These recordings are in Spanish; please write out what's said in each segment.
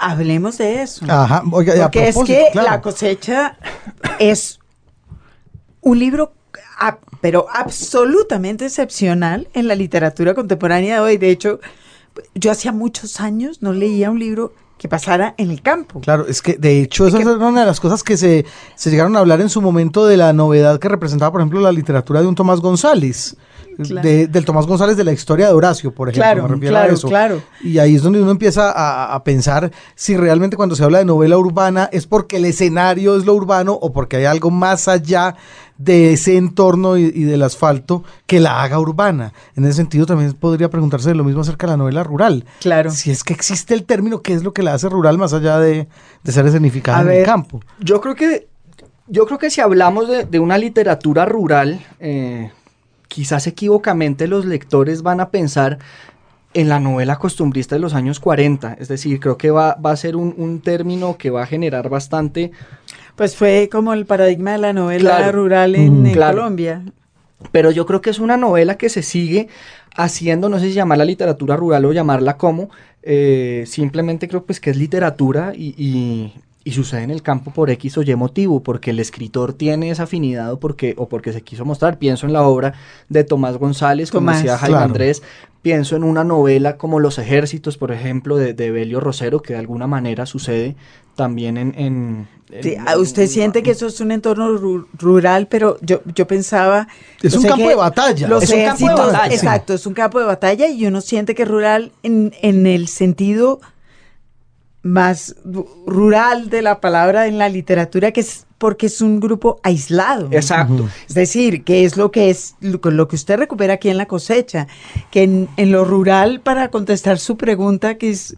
Hablemos de eso. Ajá, oiga, Porque es que claro. La cosecha es un libro, a- pero absolutamente excepcional en la literatura contemporánea de hoy. De hecho, yo hacía muchos años no leía un libro que pasara en el campo. Claro, es que de hecho esa es una de las cosas que se, se llegaron a hablar en su momento de la novedad que representaba, por ejemplo, la literatura de un Tomás González. Claro. de- del Tomás González de la historia de Horacio, por ejemplo. Claro, me refiero a claro, eso. claro. Y ahí es donde uno empieza a, a pensar si realmente cuando se habla de novela urbana es porque el escenario es lo urbano o porque hay algo más allá de ese entorno y, y del asfalto que la haga urbana. En ese sentido también podría preguntarse lo mismo acerca de la novela rural. Claro. Si es que existe el término, ¿qué es lo que la hace rural más allá de, de ser escenificada A en el campo? Yo creo que, yo creo que si hablamos de, de una literatura rural, eh, quizás equivocamente los lectores van a pensar en la novela costumbrista de los años 40. Es decir, creo que va, va a ser un, un término que va a generar bastante Pues fue como el paradigma de la novela Claro. rural en, Mm. en Claro. Colombia. pero yo creo que es una novela que se sigue haciendo, no sé si llamarla literatura rural o llamarla como, eh, simplemente creo pues que es literatura y, y- y sucede en el campo por X o Y motivo, porque el escritor tiene esa afinidad o porque, o porque se quiso mostrar. Pienso en la obra de Tomás González, como Tomás, decía Jaime claro. Andrés, pienso en una novela como Los Ejércitos, por ejemplo, de, de Belio Rosero, que de alguna manera sucede también en... en- en- Sí, ah, usted siente que eso es un entorno ru- rural, pero yo, yo pensaba... Es un campo de batalla. Los Es un campo de ejércitos- batalla. Exacto, es un campo de batalla y uno siente que es rural en, en el sentido más ru- rural de la palabra en la literatura, que es porque es un grupo aislado. Exacto. Es decir, que es lo que es lo, que- lo que usted recupera aquí en la cosecha, que en, en lo rural, para contestar su pregunta, que es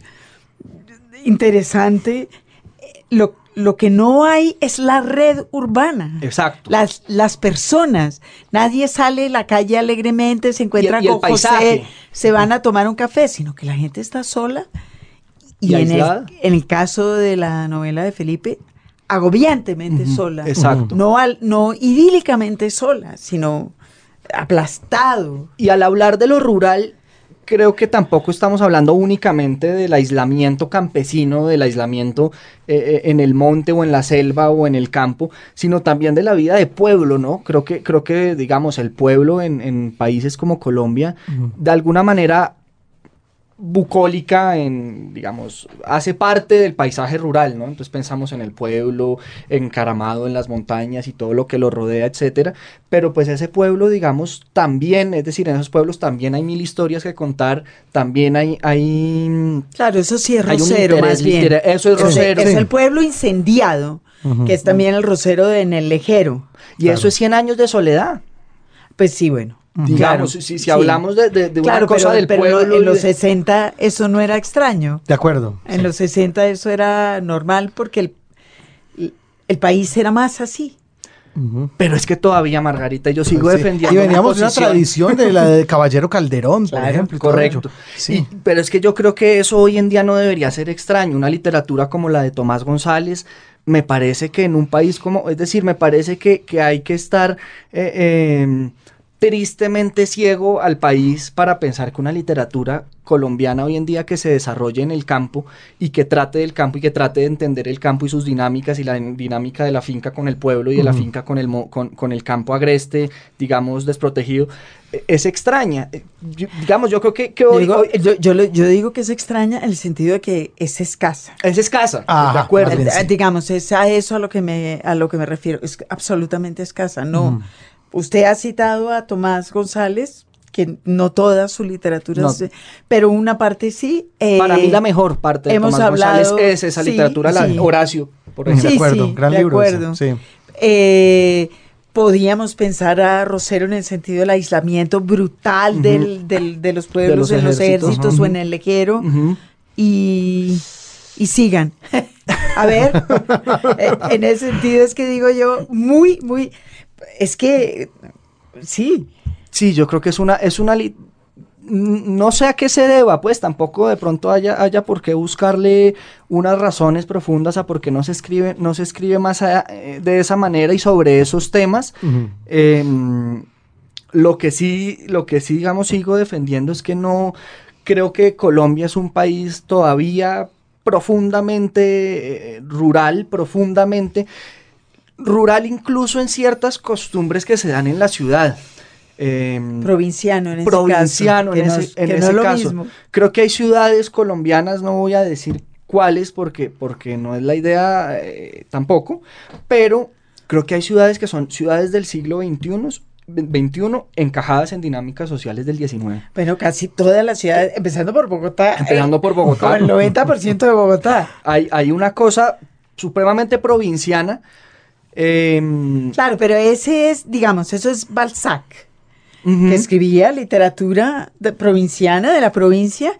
interesante, lo, lo que no hay es la red urbana. Exacto. Las, las personas, nadie sale a la calle alegremente, se encuentra Y el- y el con José, paisaje. se van a tomar un café, sino que la gente está sola. Y, Y en, el, aislada. en el caso de la novela de Felipe, agobiantemente sola. exacto. No, al, no idílicamente sola, sino aplastado. Y al hablar de lo rural, creo que tampoco estamos hablando únicamente del aislamiento campesino, del aislamiento eh, eh, en el monte o en la selva o en el campo, sino también de la vida de pueblo, ¿no? Creo que, creo que digamos, el pueblo en, en países como Colombia, de alguna manera bucólica en, digamos, hace parte del paisaje rural, ¿no? Entonces pensamos en el pueblo, encaramado en las montañas y todo lo que lo rodea, etcétera. Pero pues ese pueblo, digamos, también, es decir, en esos pueblos también hay mil historias que contar, también hay, hay, Claro, eso sí es Rosero, interés más bien. Eso es Ese- Rosero. Es el pueblo incendiado, que es también el Rosero de, en el Lejero. Y Claro. eso es 100 años de soledad. Pues sí, bueno. Digamos, Claro, si, si sí. hablamos de, de- de una Claro, cosa pero, del pero pueblo. en los de- 60 eso no era extraño. De acuerdo. En los 60 eso era normal porque el, el país era más así. Pero es que todavía, Margarita, yo sigo Pues sí. defendiendo. Y veníamos de una tradición de la de Caballero Calderón, por Claro, ejemplo. Correcto. Sí. Y- pero es que yo creo que eso hoy en día no debería ser extraño. Una literatura como la de Tomás González, me parece que en un país como, es decir, me parece que, que hay que estar eh, eh, tristemente ciego al país para pensar que una literatura colombiana hoy en día que se desarrolle en el campo y que trate del campo y que trate de entender el campo y sus dinámicas y la dinámica de la finca con el pueblo y de la finca con el, mo- con, con el campo agreste, digamos, desprotegido, eh, es extraña. Eh, yo- digamos, yo creo que, que Yo hoy, digo, hoy- yo, yo lo- yo digo que es extraña en el sentido de que es escasa. es escasa, Ajá, de acuerdo. bien, Eh, sí. Digamos, es a eso a lo que me a lo que me refiero, es absolutamente escasa. No. Usted ha citado a Tomás González, que no toda su literatura, No. es- pero una parte sí. eh, Para mí la mejor parte de hemos Tomás González hablado- es esa sí, literatura, la sí. Horacio, por De ejemplo. Sí, acuerdo, sí, gran de libro acuerdo. sí. Eh, podíamos pensar a Rosero en el sentido del aislamiento brutal Ujú. del, del- de los pueblos, los en los ejércitos, o en el lejero. Y, y sigan. A ver, eh, en ese sentido es que digo yo, muy, muy, es que, sí, Sí, yo creo que es una, es una no sé a qué se deba, pues tampoco de pronto haya, haya por qué buscarle unas razones profundas a por qué no se escribe, no se escribe más allá, eh, de esa manera y sobre esos temas. Em, lo que sí, lo que sí, digamos, sigo defendiendo es que no creo que Colombia es un país todavía profundamente eh, rural, profundamente rural incluso en ciertas costumbres que se dan en la ciudad. Em, provinciano en ese provinciano en ese, en ese caso. Creo que hay ciudades colombianas, no voy a decir cuáles porque, porque no es la idea eh, tampoco, pero creo que hay ciudades que son ciudades del siglo XXI 21 encajadas en dinámicas sociales del 19. Bueno, casi todas las ciudades, empezando por Bogotá. Empezando por Bogotá. el 90% de Bogotá. Hay, hay una cosa supremamente provinciana. Em, claro, pero ese es, digamos, eso es Balzac, que escribía literatura de, provinciana de la provincia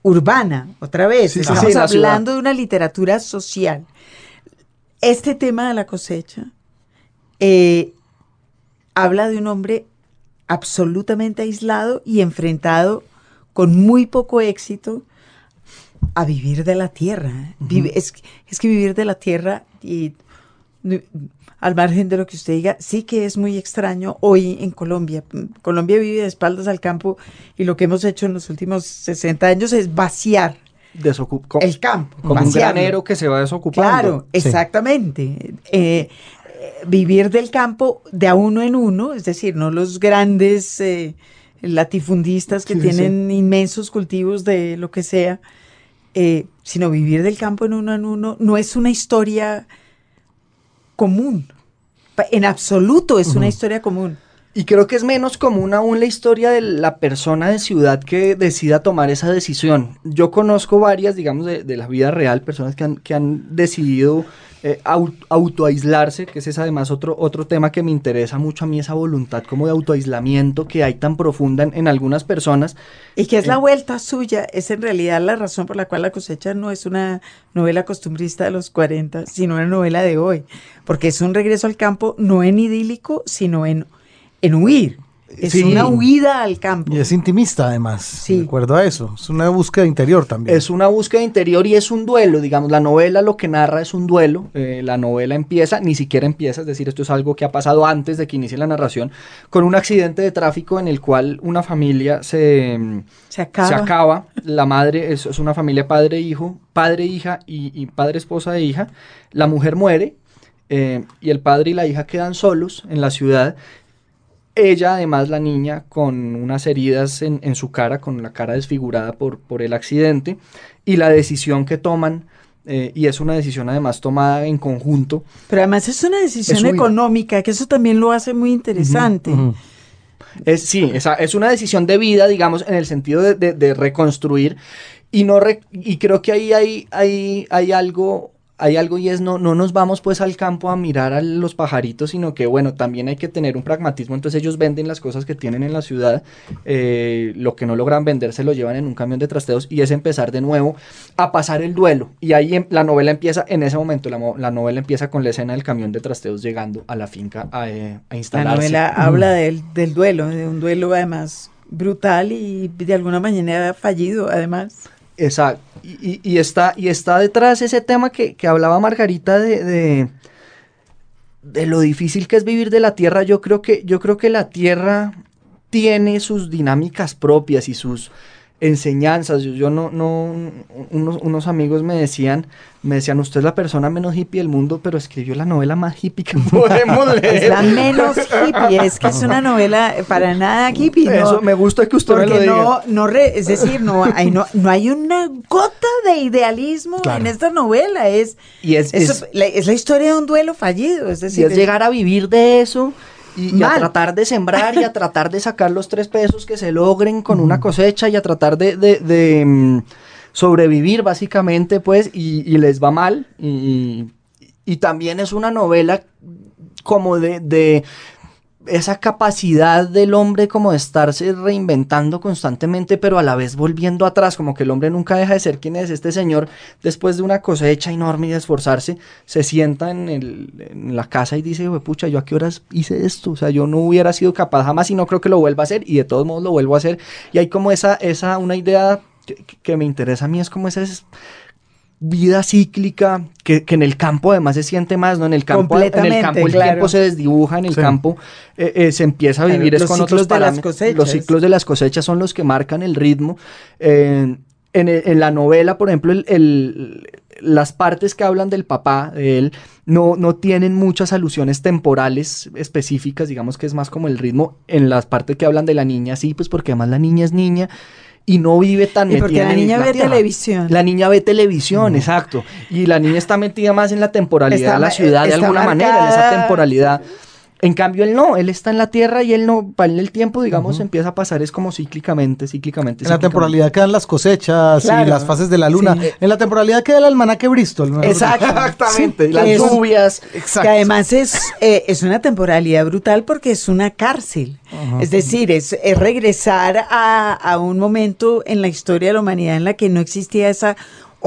urbana, otra vez. Estamos hablando de una literatura social. Este tema de la cosecha eh, habla de un hombre absolutamente aislado y enfrentado con muy poco éxito a vivir de la tierra. es, que vivir de la tierra y al margen de lo que usted diga, sí que es muy extraño hoy en Colombia. Colombia vive de espaldas al campo y lo que hemos hecho en los últimos 60 años es vaciar el campo. Como un granero que se va desocupando. Claro, exactamente. Eh, vivir del campo de a uno en uno, es decir, no los grandes eh, latifundistas que tienen inmensos cultivos de lo que sea, eh, sino vivir del campo en uno en uno, no es una historia común. En absoluto es una historia común. Y creo que es menos común aún la historia de la persona de ciudad que decida tomar esa decisión. Yo conozco varias, digamos, de, la vida real, personas que han, que han decidido eh, autoaislarse, que ese es además otro, otro tema que me interesa mucho a mí, esa voluntad como de autoaislamiento que hay tan profunda en, algunas personas. Y que es la eh, vuelta suya, es en realidad la razón por la cual la cosecha no es una novela costumbrista de los 40, sino una novela de hoy, porque es un regreso al campo no en idílico, sino en, en huir, es una huida al campo. Y es intimista además, sí. de acuerdo a eso. Es una búsqueda interior también. Es una búsqueda interior y es un duelo, digamos, la novela lo que narra es un duelo. Eh, la novela empieza, ni siquiera empieza, es decir, esto es algo que ha pasado antes de que inicie la narración, con un accidente de tráfico en el cual una familia se, se, acaba. acaba. La madre es, una familia padre-hijo, padre-hija y, padre-esposa e hija. La mujer muere. Eh, y el padre y la hija quedan solos en la ciudad ella, además, la niña, con unas heridas en, su cara, con la cara desfigurada por, por, el accidente, y la decisión que toman, eh, y es una decisión además tomada en conjunto. Pero además es una decisión económica, que eso también lo hace muy interesante. Es, sí, es una decisión de vida, digamos, en el sentido de, reconstruir, y, no y creo que ahí hay, hay, hay algo hay algo y es no, no nos vamos pues al campo a mirar a los pajaritos, sino que bueno, también hay que tener un pragmatismo, entonces ellos venden las cosas que tienen en la ciudad, eh, lo que no logran vender se lo llevan en un camión de trasteos y es empezar de nuevo a pasar el duelo. Y ahí em, la novela empieza, en ese momento la, novela empieza con la escena del camión de trasteos llegando a la finca a, eh, a instalarse. La novela habla del, del duelo, de un duelo además brutal y de alguna manera fallido además. Exacto. Y, está, y está detrás ese tema que, hablaba Margarita de, de, lo difícil que es vivir de la tierra. Yo creo que, yo creo que la tierra tiene sus dinámicas propias y sus, enseñanzas. Yo, no, no, unos, amigos me decían, me decían, usted es la persona menos hippie del mundo, pero escribió la novela más hippie que podemos leer. Es la menos hippie, es que es una novela para nada hippie. Eso me gusta que usted me lo diga. No, no es decir, no hay, no, no hay una gota de idealismo en esta novela. Es, y es, es, la, historia de un duelo fallido. Es decir, es llegar a vivir de eso y, a tratar de sembrar y a tratar de sacar los tres pesos que se logren con una cosecha y a tratar de, mm, sobrevivir básicamente, pues, y, les va mal. Y, y, también es una novela como de, esa capacidad del hombre como de estarse reinventando constantemente, pero a la vez volviendo atrás, como que el hombre nunca deja de ser quien es. Este señor, después de una cosecha enorme y de esforzarse, se sienta en, el, la casa y dice, pucha, ¿yo a qué horas hice esto? O sea, yo no hubiera sido capaz jamás y no creo que lo vuelva a hacer y de todos modos lo vuelvo a hacer. Y hay como esa, esa una idea que, me interesa a mí, es como esa... Es, vida cíclica que, en el campo además se siente más, ¿no? En el campo, en el, campo el tiempo se desdibuja, en el campo eh, eh, se empieza a vivir es con otros de las cosechas. Los ciclos de las cosechas son los que marcan el ritmo. Eh, en, el- en la novela, por ejemplo, el- el- las partes que hablan del papá, de él, no, no tienen muchas alusiones temporales específicas, digamos que es más como el ritmo en las partes que hablan de la niña, sí, pues porque además la niña es niña y no vive tan Y porque metida la en niña ve tierra. televisión. La niña ve televisión, exacto. Y la niña está metida más en la temporalidad Está de la ciudad de alguna manera, en esa temporalidad. En cambio, él no, él está en la tierra y él no, para él el tiempo, digamos, empieza a pasar, es como cíclicamente, cíclicamente. En la temporalidad quedan las cosechas Claro. y las fases de la luna. Sí. En la temporalidad queda el almanaque Bristol. ¿no? Exacto. Exactamente, Sí, las es- lluvias. Que además es, eh, es una temporalidad brutal porque es una cárcel. Es decir, es, es regresar a, a un momento en la historia de la humanidad en la que no existía esa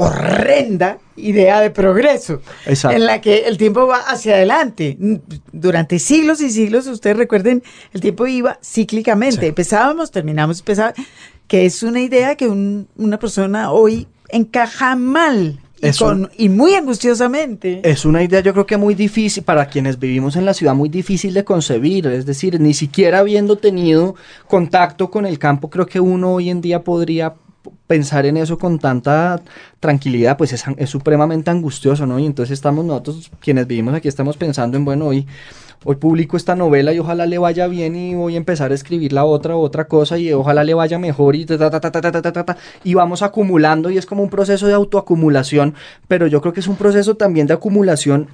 horrenda idea de progreso, Exacto. en la que el tiempo va hacia adelante. N- Durante siglos y siglos, ustedes recuerden, el tiempo iba cíclicamente. Empezábamos, terminamos, empezaba, que es una idea que un- una persona hoy encaja mal y, un- y muy angustiosamente. Es una idea yo creo que muy difícil para quienes vivimos en la ciudad, muy difícil de concebir. Es decir, ni siquiera habiendo tenido contacto con el campo, creo que uno hoy en día podría pensar en eso con tanta tranquilidad, pues es, supremamente angustioso, ¿no? Y entonces estamos nosotros, quienes vivimos aquí, estamos pensando en, bueno, hoy, hoy publico esta novela y ojalá le vaya bien y voy a empezar a escribir la otra, otra cosa y ojalá le vaya mejor y ta, ta, ta, ta, ta, ta, ta, ta, y vamos acumulando y es como un proceso de autoacumulación, pero yo creo que es un proceso también de acumulación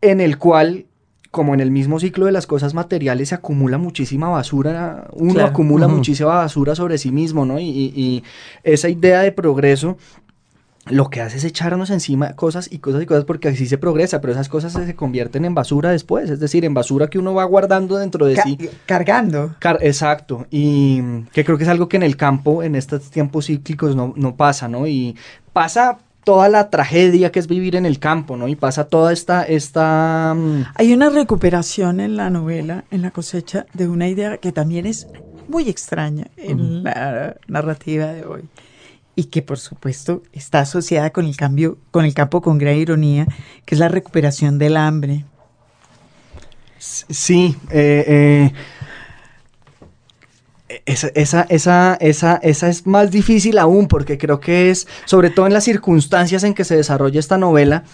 en el cual como en el mismo ciclo de las cosas materiales se acumula muchísima basura, uno Claro. acumula muchísima basura sobre sí mismo, ¿no? Y, y- y esa idea de progreso lo que hace es echarnos encima cosas y cosas y cosas porque así se progresa, pero esas cosas se, se convierten en basura después, es decir, en basura que uno va guardando dentro de Ca- sí. cargando. Car- Exacto, y que creo que es algo que en el campo, en estos tiempos cíclicos, no, no pasa, ¿no? Y pasa toda la tragedia que es vivir en el campo, ¿no? Y pasa toda esta, esta, mm, Hay una recuperación en la novela, en la cosecha, de una idea que también es muy extraña en la narrativa de hoy y que por supuesto está asociada con el cambio, con el campo con gran ironía, que es la recuperación del hambre. Sí, eh, eh, esa, esa, esa, esa, esa es más difícil aún porque creo que es, sobre todo en las circunstancias en que se desarrolla esta novela,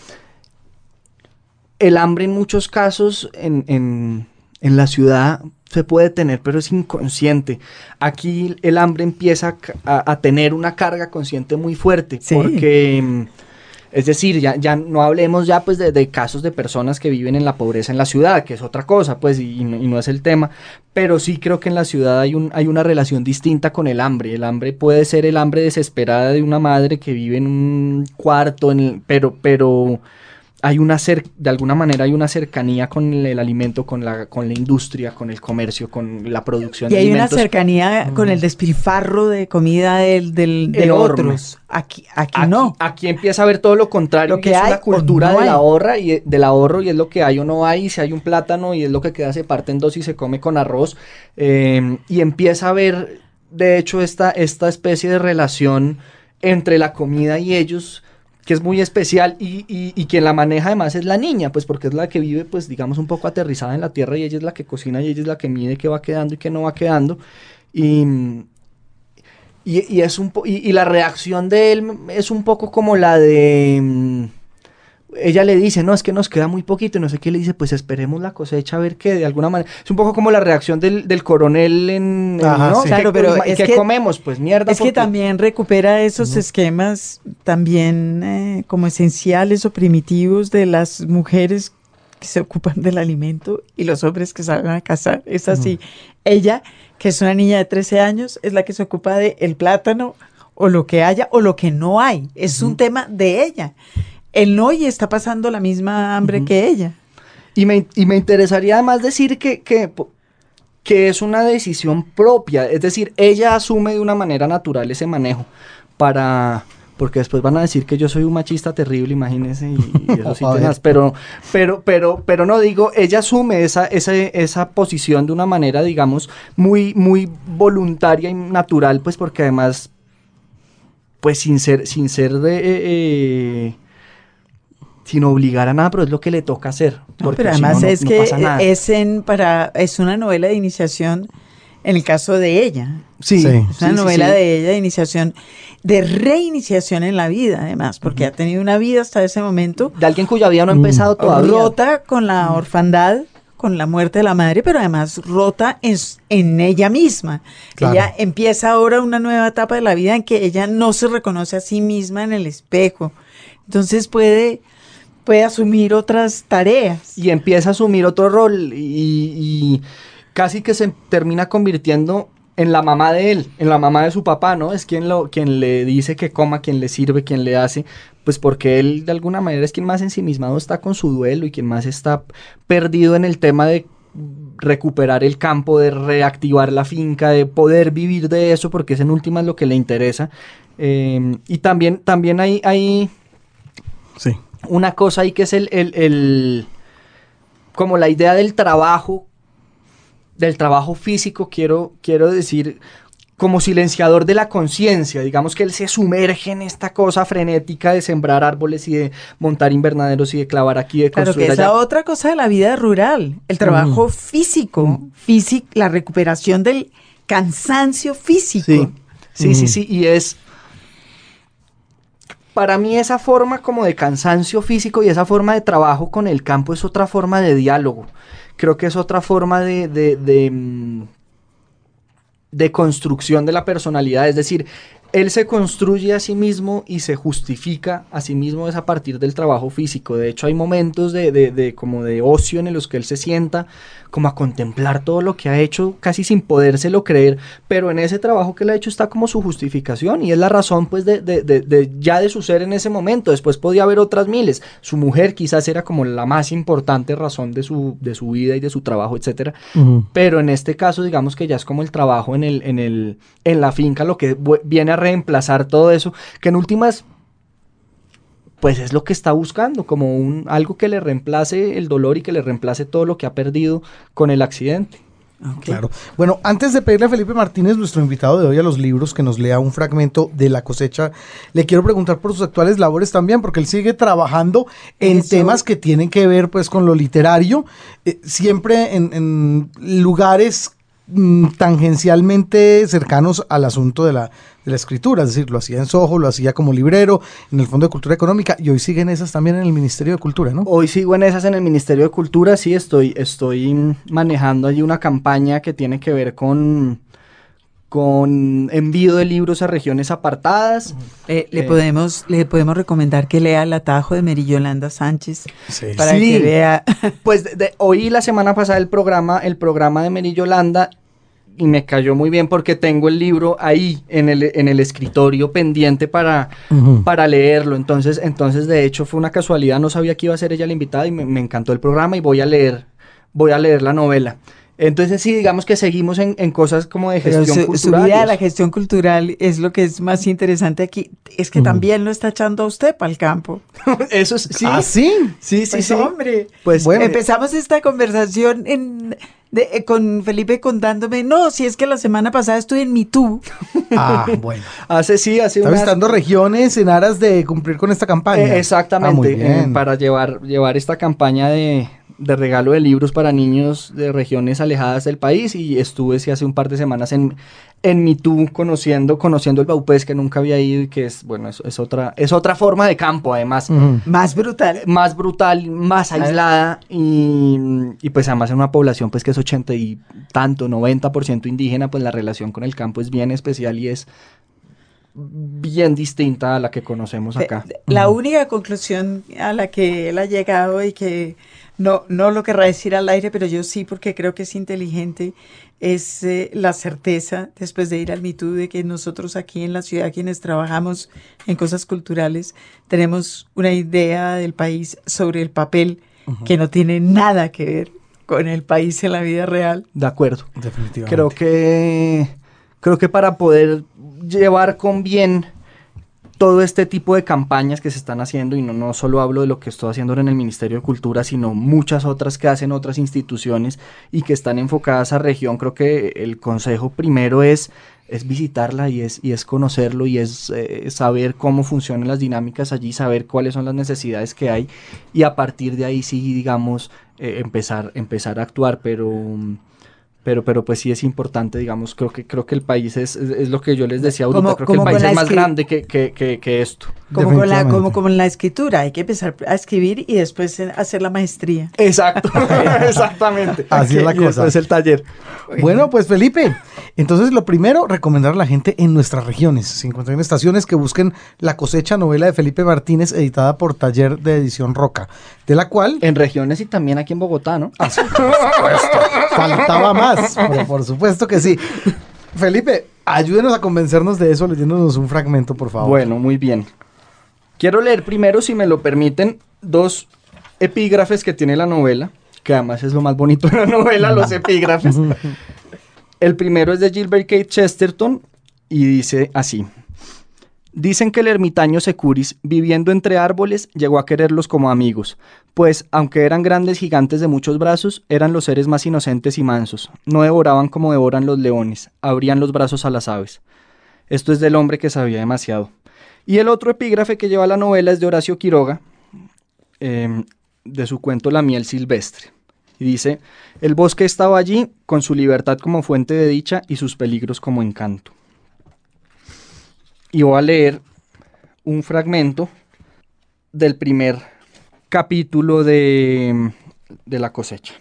el hambre en muchos casos en, en, en la ciudad se puede tener, pero es inconsciente. Aquí el hambre empieza a tener una carga consciente muy fuerte Sí. porque... es decir, ya, ya no hablemos ya pues de, de casos de personas que viven en la pobreza en la ciudad, que es otra cosa, pues, y, y no, y no es el tema, pero sí creo que en la ciudad hay, un, hay una relación distinta con el hambre. El hambre puede ser el hambre desesperada de una madre que vive en un cuarto, en el- pero, pero hay una cer de alguna manera hay una cercanía con el, el alimento, con la, con la industria, con el comercio, con la producción Y de hay una alimentos. cercanía con el despilfarro de comida del, del- de otros. Aquí, aquí, Aquí, no. aquí empieza a ver todo lo contrario, Lo que que es hay una cultura no del hay. ahorro y del ahorro y es lo que hay o no hay, y si hay un plátano y es lo que queda se parte en dos y se come con arroz eh, y empieza a ver de hecho esta, esta especie de relación entre la comida y ellos que es muy especial y, y, quien la maneja además es la niña, pues porque es la que vive pues digamos un poco aterrizada en la tierra y ella es la que cocina y ella es la que mide qué va quedando y qué no va quedando. Y, y, es un po- y, y la reacción de él es un poco como la de mm, ella le dice, no, es que nos queda muy poquito, y no sé qué le dice, pues esperemos la cosecha a ver que de alguna manera. Es un poco como la reacción del, del coronel en, Ajá, ¿no? sí. Claro, ¿Qué- pero ¿qué es que- comemos? Pues mierda. Es que también recupera esos esquemas también eh, como esenciales o primitivos de las mujeres que se ocupan del alimento y los hombres que salen a cazar. Es así. Ella, que es una niña de 13 años, es la que se ocupa del el plátano o lo que haya o lo que no hay. Es un tema de ella. El Noy está pasando la misma hambre que ella. Y me, y me interesaría además decir que, que, que es una decisión propia, es decir, ella asume de una manera natural ese manejo para... Porque después van a decir que yo soy un machista terrible, imagínense, y, y eso sí tenaz, pero, pero, pero, pero no digo, ella asume esa, esa, esa posición de una manera, digamos, muy, muy voluntaria y natural, pues porque además, pues sin ser, sin ser de, eh, eh, sin obligar a nada, pero es lo que le toca hacer. No, pero si además no, no- es que es en para es una novela de iniciación en el caso de ella. Sí, Sí. Es una sí, novela sí. de ella de iniciación, de reiniciación en la vida, además, porque ha tenido una vida hasta ese momento De alguien cuya vida no ha empezado todavía. rota con la orfandad, con la muerte de la madre, pero además rota en, en ella misma. Claro. Ella empieza ahora una nueva etapa de la vida en que ella no se reconoce a sí misma en el espejo. Entonces puede, puede asumir otras tareas. y empieza a asumir otro rol y, y casi que se termina convirtiendo en la mamá de él, en la mamá de su papá, ¿no? Es quien, lo, quien le dice que coma, quien le sirve, quien le hace, pues porque él de alguna manera es quien más ensimismado está con su duelo y quien más está perdido en el tema de recuperar el campo, de reactivar la finca, de poder vivir de eso, porque es en últimas lo que le interesa. Eh, y también, también hay, hay Sí. Una cosa ahí que es el, el- el- como la idea del trabajo, del trabajo físico, quiero, quiero decir, como silenciador de la conciencia, digamos que él se sumerge en esta cosa frenética de sembrar árboles y de montar invernaderos y de clavar aquí, de Claro que construir esa allá. otra cosa de la vida rural, el trabajo físico, físic- la recuperación del cansancio físico. Sí, sí, sí, y es... Para mí esa forma como de cansancio físico y esa forma de trabajo con el campo es otra forma de diálogo. Creo que es otra forma de, de, de, mm, de construcción de la personalidad. Es decir, él se construye a sí mismo y se justifica a sí mismo es a partir del trabajo físico. De hecho, hay momentos de, de- de como de ocio en los que él se sienta como a contemplar todo lo que ha hecho casi sin podérselo creer, pero en ese trabajo que él ha hecho está como su justificación y es la razón pues de, de- ya de su ser en ese momento. Después podía haber otras miles. Su mujer quizás era como la más importante razón de su, de su vida y de su trabajo, etcétera. Ujú. Pero en este caso, digamos que ya es como el trabajo en, el, en, el, en la finca lo que viene a reemplazar todo eso, que en últimas, pues es lo que está buscando, como un, algo que le reemplace el dolor y que le reemplace todo lo que ha perdido con el accidente. Claro. Bueno, antes de pedirle a Felipe Martínez, nuestro invitado de hoy a los libros, que nos lea un fragmento de la cosecha, le quiero preguntar por sus actuales labores también, porque él sigue trabajando en Eso. temas que tienen que ver pues con lo literario, eh, siempre en, en lugares mm, tangencialmente cercanos al asunto de la, de la escritura, es decir, lo hacía en Soho, lo hacía como librero, en el Fondo de Cultura Económica, y hoy siguen esas también en el Ministerio de Cultura, ¿no? Hoy sigo en esas en el Ministerio de Cultura, sí, estoy, estoy manejando allí una campaña que tiene que ver con, con envío de libros a regiones apartadas. Eh, le, Eh. podemos, le podemos recomendar que lea el atajo de Mary Yolanda Sánchez Sí. para Sí. que vea. Pues de- de- oí la semana pasada el programa, el programa de Mary Yolanda y me cayó muy bien porque tengo el libro ahí en el, en el escritorio pendiente para, para leerlo. Entonces, entonces, de hecho, fue una casualidad, no sabía que iba a ser ella la invitada y me, me encantó el programa y voy a leer, voy a leer la novela. Entonces, sí, digamos que seguimos en, en cosas como de gestión su, su cultural. vida y de la eso. gestión cultural es lo que es más interesante aquí. Es que Ujú. también lo está echando a usted para el campo. Eso es, sí. ¿Ah, sí? Sí, sí, Pues, sí. hombre. Pues Bueno. Empezamos esta conversación en, de- eh, con Felipe contándome, no, si es que la semana pasada estuve en MeToo. Ah, bueno. hace sí, hace Está unas- visitando regiones en aras de cumplir con esta campaña. Eh, Ah, muy exactamente, bien. eh, para llevar, llevar esta campaña de, de regalo de libros para niños de regiones alejadas del país y estuve sí, hace un par de semanas en, en Mitú conociendo, conociendo el Baupés que nunca había ido y que es, bueno, es, es otra, es otra forma de campo además. Más brutal. Más brutal, más aislada y, y pues además en una población pues que es 80 y tanto, 90% indígena, pues la relación con el campo es bien especial y es bien distinta a la que conocemos acá. Eh, La única conclusión a la que él ha llegado y que no, no lo querrá decir al aire, pero yo sí porque creo que es inteligente, es eh, la certeza, después de ir al MeToo, de que nosotros aquí en la ciudad, quienes trabajamos en cosas culturales, tenemos una idea del país sobre el papel que no tiene nada que ver con el país en la vida real. De acuerdo. Definitivamente. Creo que creo que para poder llevar con bien todo este tipo de campañas que se están haciendo, y no, no solo hablo de lo que estoy haciendo ahora en el Ministerio de Cultura, sino muchas otras que hacen otras instituciones y que están enfocadas a región, creo que el consejo primero es, es visitarla y es, y es conocerlo y es eh, saber cómo funcionan las dinámicas allí, saber cuáles son las necesidades que hay y a partir de ahí sí, digamos, eh, empezar, empezar a actuar, pero... pero, pero pues sí es importante, digamos, creo que, creo que el país es, es, es lo que yo les decía ahorita, Como- creo que el país es más grande que, que, que, que esto. Como, con la, como, como en la escritura, hay que empezar a escribir y después eh, hacer la maestría. Exacto, exactamente. Así es la Y cosa. después el taller. Bueno, pues Felipe, entonces lo primero, recomendar a la gente en nuestras regiones, 51 estaciones, que busquen La cosecha, novela de Felipe Martínez, editada por Taller de Edición Roca, de la cual En regiones y también aquí en Bogotá, ¿no? Ah, faltaba más, pero por supuesto que sí. Felipe, ayúdenos a convencernos de eso leyéndonos un fragmento, por favor. Bueno, muy bien. Quiero leer primero, si me lo permiten, dos epígrafes que tiene la novela, que además es lo más bonito de la novela, los epígrafes. El primero es de Gilbert K. Chesterton y dice así. Dicen que el ermitaño Securis, viviendo entre árboles, llegó a quererlos como amigos, pues, aunque eran grandes gigantes de muchos brazos, eran los seres más inocentes y mansos. No devoraban como devoran los leones, abrían los brazos a las aves. Esto es del hombre que sabía demasiado. Y el otro epígrafe que lleva la novela es de Horacio Quiroga, eh, de su cuento La miel silvestre. Y dice, el bosque estaba allí, con su libertad como fuente de dicha y sus peligros como encanto. Y voy a leer un fragmento del primer capítulo de, de la cosecha.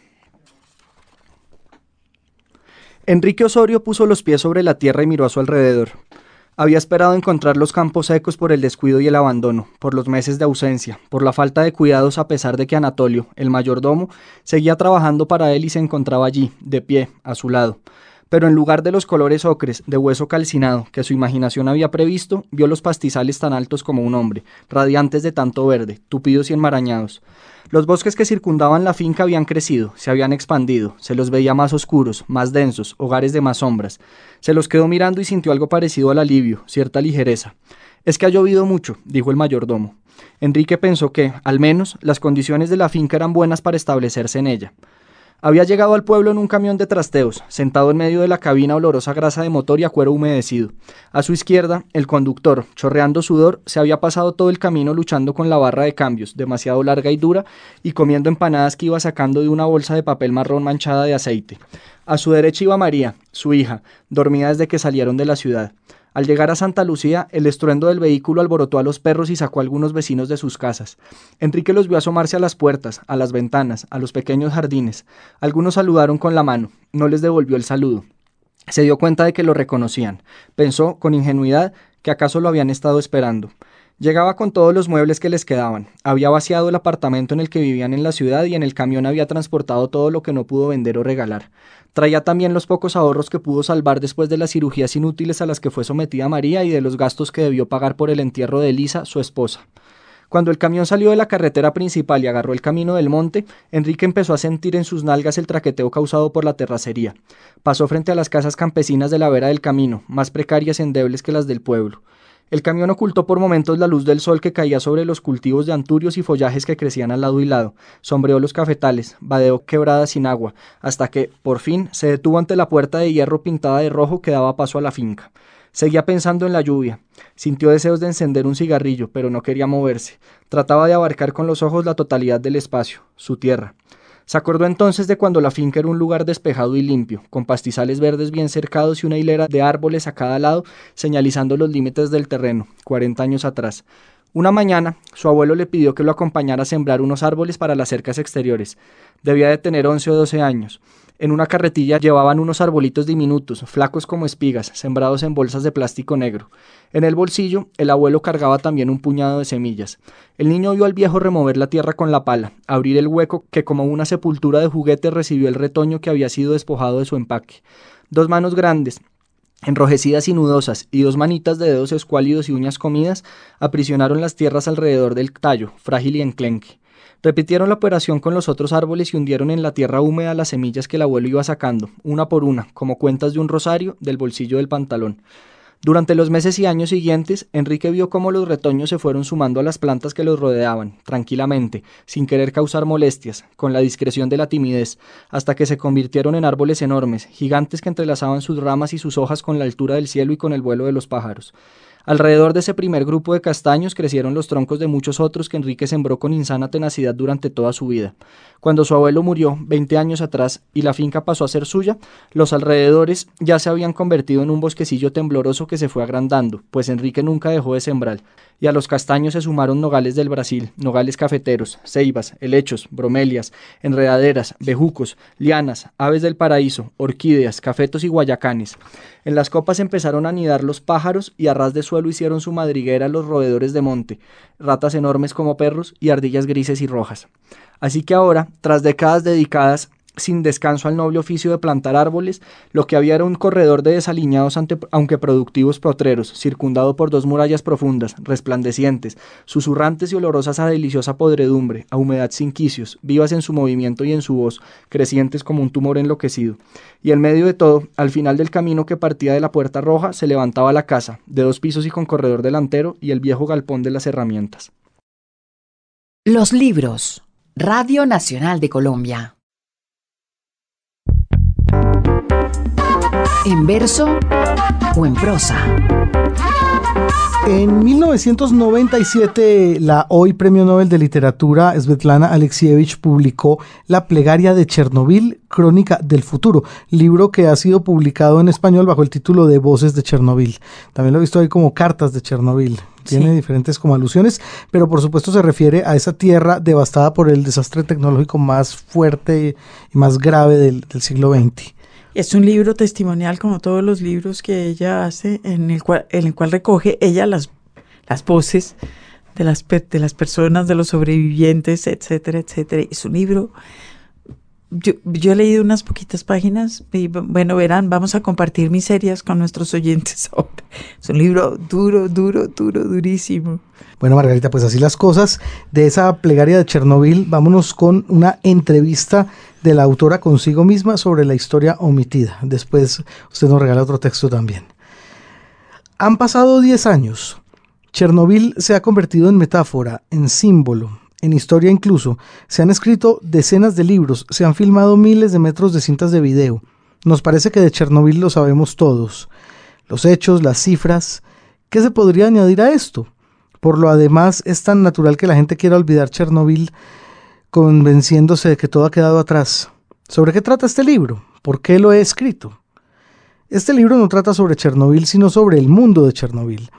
Enrique Osorio puso los pies sobre la tierra y miró a su alrededor. Había esperado encontrar los campos secos por el descuido y el abandono, por los meses de ausencia, por la falta de cuidados a pesar de que Anatolio, el mayordomo, seguía trabajando para él y se encontraba allí, de pie, a su lado. Pero en lugar de los colores ocres, de hueso calcinado, que su imaginación había previsto, vio los pastizales tan altos como un hombre, radiantes de tanto verde, tupidos y enmarañados. Los bosques que circundaban la finca habían crecido, se habían expandido, se los veía más oscuros, más densos, hogares de más sombras. Se los quedó mirando y sintió algo parecido al alivio, cierta ligereza. Es que ha llovido mucho, dijo el mayordomo. Enrique pensó que, al menos, las condiciones de la finca eran buenas para establecerse en ella. Había llegado al pueblo en un camión de trasteos, sentado en medio de la cabina olorosa grasa de motor y a cuero humedecido. A su izquierda, el conductor, chorreando sudor, se había pasado todo el camino luchando con la barra de cambios, demasiado larga y dura, y comiendo empanadas que iba sacando de una bolsa de papel marrón manchada de aceite. A su derecha iba María, su hija, dormida desde que salieron de la ciudad. Al llegar a Santa Lucía, el estruendo del vehículo alborotó a los perros y sacó a algunos vecinos de sus casas. Enrique los vio asomarse a las puertas, a las ventanas, a los pequeños jardines. Algunos saludaron con la mano, no les devolvió el saludo. Se dio cuenta de que lo reconocían. Pensó, con ingenuidad, que acaso lo habían estado esperando. Llegaba con todos los muebles que les quedaban. Había vaciado el apartamento en el que vivían en la ciudad y en el camión había transportado todo lo que no pudo vender o regalar. Traía también los pocos ahorros que pudo salvar después de las cirugías inútiles a las que fue sometida María y de los gastos que debió pagar por el entierro de Elisa, su esposa. Cuando el camión salió de la carretera principal y agarró el camino del monte, Enrique empezó a sentir en sus nalgas el traqueteo causado por la terracería. Pasó frente a las casas campesinas de la vera del camino, más precarias y endebles que las del pueblo. El camión ocultó por momentos la luz del sol que caía sobre los cultivos de anturios y follajes que crecían al lado y lado, sombreó los cafetales, vadeó quebradas sin agua, hasta que, por fin, se detuvo ante la puerta de hierro pintada de rojo que daba paso a la finca. Seguía pensando en la lluvia. Sintió deseos de encender un cigarrillo, pero no quería moverse. Trataba de abarcar con los ojos la totalidad del espacio, su tierra. Se acordó entonces de cuando la finca era un lugar despejado y limpio, con pastizales verdes bien cercados y una hilera de árboles a cada lado, señalizando los límites del terreno, cuarenta años atrás. Una mañana, su abuelo le pidió que lo acompañara a sembrar unos árboles para las cercas exteriores. Debía de tener once o doce años. En una carretilla llevaban unos arbolitos diminutos, flacos como espigas, sembrados en bolsas de plástico negro. En el bolsillo, el abuelo cargaba también un puñado de semillas. El niño vio al viejo remover la tierra con la pala, abrir el hueco que como una sepultura de juguete recibió el retoño que había sido despojado de su empaque. Dos manos grandes, enrojecidas y nudosas, y dos manitas de dedos escuálidos y uñas comidas, aprisionaron las tierras alrededor del tallo, frágil y enclenque. Repitieron la operación con los otros árboles y hundieron en la tierra húmeda las semillas que el abuelo iba sacando, una por una, como cuentas de un rosario, del bolsillo del pantalón. Durante los meses y años siguientes, Enrique vio cómo los retoños se fueron sumando a las plantas que los rodeaban, tranquilamente, sin querer causar molestias, con la discreción de la timidez, hasta que se convirtieron en árboles enormes, gigantes que entrelazaban sus ramas y sus hojas con la altura del cielo y con el vuelo de los pájaros. Alrededor de ese primer grupo de castaños crecieron los troncos de muchos otros que Enrique sembró con insana tenacidad durante toda su vida. Cuando su abuelo murió 20 años atrás y la finca pasó a ser suya, los alrededores ya se habían convertido en un bosquecillo tembloroso que se fue agrandando, pues Enrique nunca dejó de sembrar, y a los castaños se sumaron nogales del Brasil, nogales cafeteros, ceibas, helechos, bromelias, enredaderas, bejucos, lianas, aves del paraíso, orquídeas, cafetos y guayacanes. En las copas empezaron a anidar los pájaros y a ras de suelo hicieron su madriguera los roedores de monte, ratas enormes como perros y ardillas grises y rojas. Así que ahora, tras décadas dedicadas sin descanso al noble oficio de plantar árboles, lo que había era un corredor de desaliñados aunque productivos potreros, circundado por dos murallas profundas, resplandecientes, susurrantes y olorosas a deliciosa podredumbre, a humedad sin quicios, vivas en su movimiento y en su voz, crecientes como un tumor enloquecido. Y en medio de todo, al final del camino que partía de la Puerta Roja, se levantaba la casa, de dos pisos y con corredor delantero, y el viejo galpón de las herramientas. Los libros. Radio Nacional de Colombia. ¿En verso o en prosa? En 1997, la hoy Premio Nobel de Literatura Svetlana Alexievich publicó La plegaria de Chernobyl, Crónica del Futuro, libro que ha sido publicado en español bajo el título de Voces de Chernobyl. También lo he visto ahí como Cartas de Chernobyl. Tiene diferentes como alusiones, pero por supuesto se refiere a esa tierra devastada por el desastre tecnológico más fuerte y más grave del, del siglo XX. Es un libro testimonial como todos los libros que ella hace, en el cual, recoge ella las, las voces de las, de las personas, de los sobrevivientes, etcétera, etcétera. Es un libro, yo, yo he leído unas poquitas páginas y bueno, verán, vamos a compartir miserias con nuestros oyentes Es un libro duro, duro, duro, durísimo. Bueno, Margarita, pues así las cosas. De esa plegaria de Chernobyl, vámonos con una entrevista de la autora consigo misma sobre la historia omitida. Después usted nos regala otro texto también. Han pasado 10 años. Chernobyl se ha convertido en metáfora, en símbolo, en historia incluso. Se han escrito decenas de libros, se han filmado miles de metros de cintas de video. Nos parece que de Chernobyl lo sabemos todos. Los hechos, las cifras. ¿Qué se podría añadir a esto? Por lo además es tan natural que la gente quiera olvidar Chernobyl convenciéndose de que todo ha quedado atrás. ¿Sobre qué trata este libro? ¿Por qué lo he escrito? Este libro no trata sobre Chernobyl, sino sobre el mundo de Chernobyl.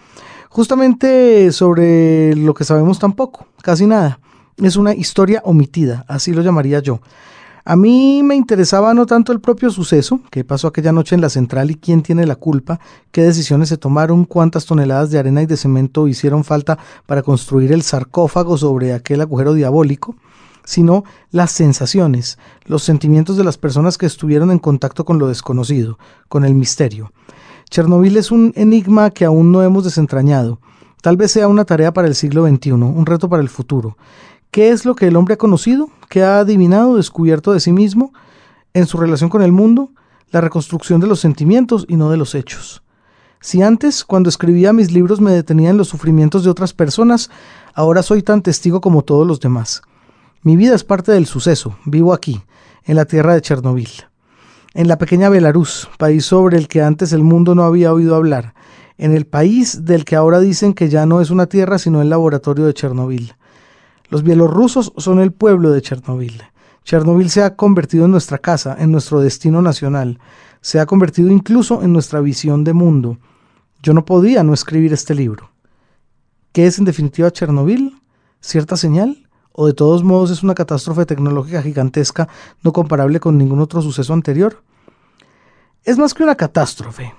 Justamente sobre lo que sabemos tampoco, casi nada. Es una historia omitida, así lo llamaría yo. A mí me interesaba no tanto el propio suceso, qué pasó aquella noche en la central y quién tiene la culpa, qué decisiones se tomaron, cuántas toneladas de arena y de cemento hicieron falta para construir el sarcófago sobre aquel agujero diabólico, sino las sensaciones, los sentimientos de las personas que estuvieron en contacto con lo desconocido, con el misterio. Chernobyl es un enigma que aún no hemos desentrañado. Tal vez sea una tarea para el siglo XXI, un reto para el futuro. ¿Qué es lo que el hombre ha conocido? ¿Qué ha adivinado, descubierto de sí mismo en su relación con el mundo? La reconstrucción de los sentimientos y no de los hechos. Si antes, cuando escribía mis libros, me detenía en los sufrimientos de otras personas, ahora soy tan testigo como todos los demás. Mi vida es parte del suceso, vivo aquí, en la tierra de Chernobyl, en la pequeña Belarus, país sobre el que antes el mundo no había oído hablar, en el país del que ahora dicen que ya no es una tierra sino el laboratorio de Chernobyl. Los bielorrusos son el pueblo de Chernobyl. Chernobyl se ha convertido en nuestra casa, en nuestro destino nacional, se ha convertido incluso en nuestra visión de mundo. Yo no podía no escribir este libro. ¿Qué es en definitiva Chernobyl? ¿Cierta señal? O de todos modos es una catástrofe tecnológica gigantesca no comparable con ningún otro suceso anterior? Es más que una catástrofe,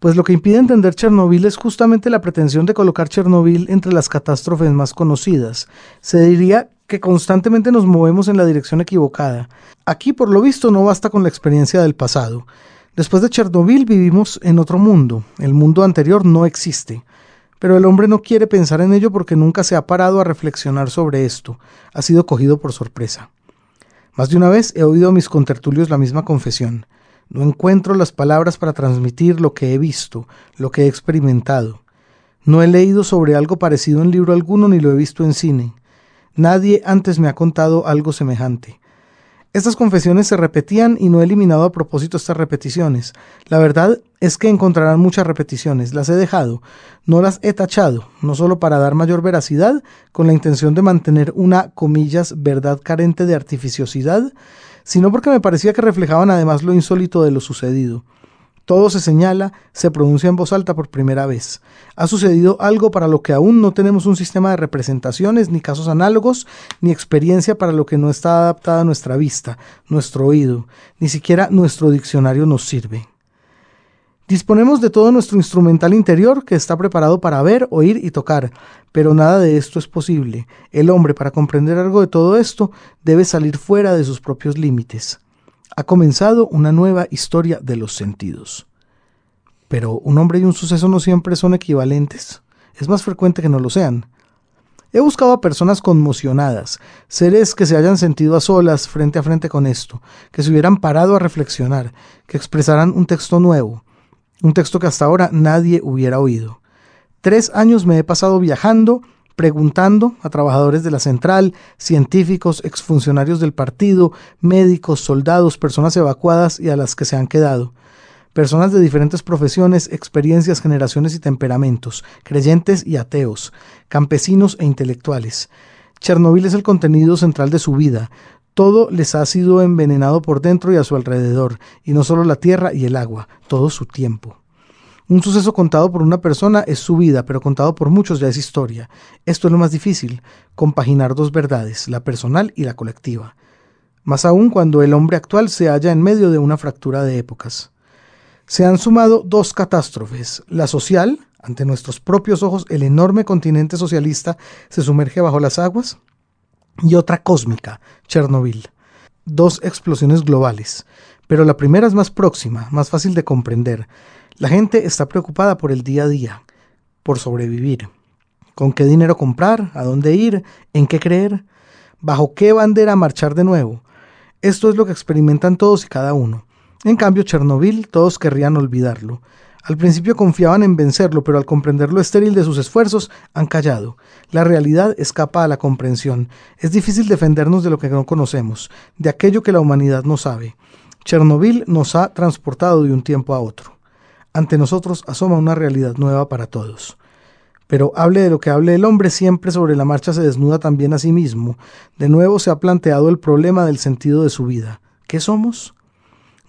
pues lo que impide entender Chernobyl es justamente la pretensión de colocar Chernobyl entre las catástrofes más conocidas. Se diría que constantemente nos movemos en la dirección equivocada. Aquí, por lo visto, no basta con la experiencia del pasado. Después de Chernobyl vivimos en otro mundo. El mundo anterior no existe. Pero el hombre no quiere pensar en ello porque nunca se ha parado a reflexionar sobre esto, ha sido cogido por sorpresa. Más de una vez he oído a mis contertulios la misma confesión. No encuentro las palabras para transmitir lo que he visto, lo que he experimentado. No he leído sobre algo parecido en libro alguno ni lo he visto en cine. Nadie antes me ha contado algo semejante. Estas confesiones se repetían y no he eliminado a propósito estas repeticiones. La verdad es que encontrarán muchas repeticiones. Las he dejado, no las he tachado, no solo para dar mayor veracidad, con la intención de mantener una, comillas, verdad carente de artificiosidad, sino porque me parecía que reflejaban además lo insólito de lo sucedido. Todo se señala, se pronuncia en voz alta por primera vez. Ha sucedido algo para lo que aún no tenemos un sistema de representaciones, ni casos análogos, ni experiencia para lo que no está adaptada a nuestra vista, nuestro oído, ni siquiera nuestro diccionario nos sirve. Disponemos de todo nuestro instrumental interior que está preparado para ver, oír y tocar, pero nada de esto es posible. El hombre, para comprender algo de todo esto, debe salir fuera de sus propios límites. Ha comenzado una nueva historia de los sentidos. Pero un hombre y un suceso no siempre son equivalentes. Es más frecuente que no lo sean. He buscado a personas conmocionadas, seres que se hayan sentido a solas frente a frente con esto, que se hubieran parado a reflexionar, que expresaran un texto nuevo, un texto que hasta ahora nadie hubiera oído. Tres años me he pasado viajando, preguntando a trabajadores de la central, científicos, exfuncionarios del partido, médicos, soldados, personas evacuadas y a las que se han quedado. Personas de diferentes profesiones, experiencias, generaciones y temperamentos, creyentes y ateos, campesinos e intelectuales. Chernobyl es el contenido central de su vida. Todo les ha sido envenenado por dentro y a su alrededor, y no solo la tierra y el agua, todo su tiempo. Un suceso contado por una persona es su vida, pero contado por muchos ya es historia. Esto es lo más difícil, compaginar dos verdades, la personal y la colectiva. Más aún cuando el hombre actual se halla en medio de una fractura de épocas. Se han sumado dos catástrofes, la social, ante nuestros propios ojos el enorme continente socialista se sumerge bajo las aguas, y otra cósmica, Chernobyl. Dos explosiones globales, pero la primera es más próxima, más fácil de comprender. La gente está preocupada por el día a día, por sobrevivir. ¿Con qué dinero comprar? ¿A dónde ir? ¿En qué creer? ¿Bajo qué bandera marchar de nuevo? Esto es lo que experimentan todos y cada uno. En cambio, Chernobyl todos querrían olvidarlo. Al principio confiaban en vencerlo, pero al comprender lo estéril de sus esfuerzos, han callado. La realidad escapa a la comprensión. Es difícil defendernos de lo que no conocemos, de aquello que la humanidad no sabe. Chernobyl nos ha transportado de un tiempo a otro. Ante nosotros asoma una realidad nueva para todos. Pero hable de lo que hable el hombre, siempre sobre la marcha se desnuda también a sí mismo. De nuevo se ha planteado el problema del sentido de su vida. ¿Qué somos?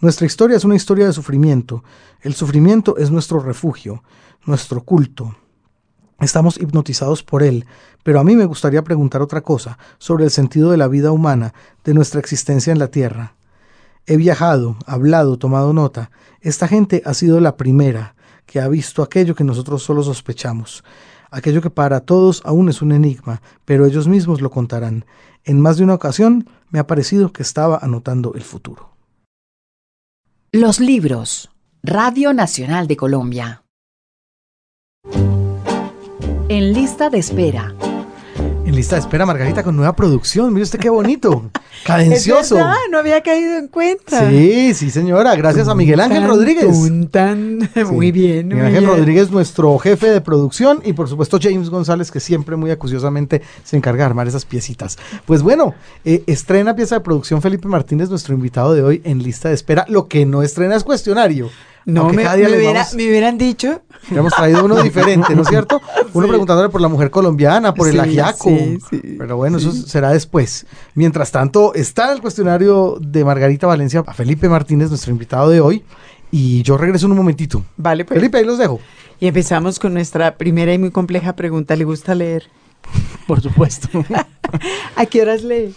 Nuestra historia es una historia de sufrimiento. El sufrimiento es nuestro refugio, nuestro culto. Estamos hipnotizados por él, pero a mí me gustaría preguntar otra cosa sobre el sentido de la vida humana, de nuestra existencia en la Tierra. He viajado, hablado, tomado nota. Esta gente ha sido la primera que ha visto aquello que nosotros solo sospechamos, aquello que para todos aún es un enigma, pero ellos mismos lo contarán. En más de una ocasión me ha parecido que estaba anotando el futuro. Los libros. Radio Nacional de Colombia. En lista de espera. En lista de espera, Margarita, con nueva producción. Mire usted qué bonito. Cadencioso. Es no había caído en cuenta. Sí, sí, señora. Gracias a Miguel Ángel Tan, Rodríguez. tan. Muy bien. Miguel muy Ángel bien. Rodríguez, nuestro jefe de producción, y por supuesto James González, que siempre muy acuciosamente se encarga de armar esas piecitas. Pues bueno, eh, estrena pieza de producción Felipe Martínez, nuestro invitado de hoy en lista de espera. Lo que no estrena es cuestionario. No, me, me hubiera- vamos- me hubieran dicho. hemos traído uno diferente, ¿no es cierto? Uno Sí. preguntándole por la mujer colombiana, por el ajiaco. sí, sí, Pero bueno, eso será después. Mientras tanto, está el cuestionario de Margarita Valencia a Felipe Martínez, nuestro invitado de hoy. Y yo regreso en un momentito. Vale, pues. Felipe, ahí los dejo. Y empezamos con nuestra primera y muy compleja pregunta. ¿Le gusta leer? Por supuesto. ¿A qué horas lee?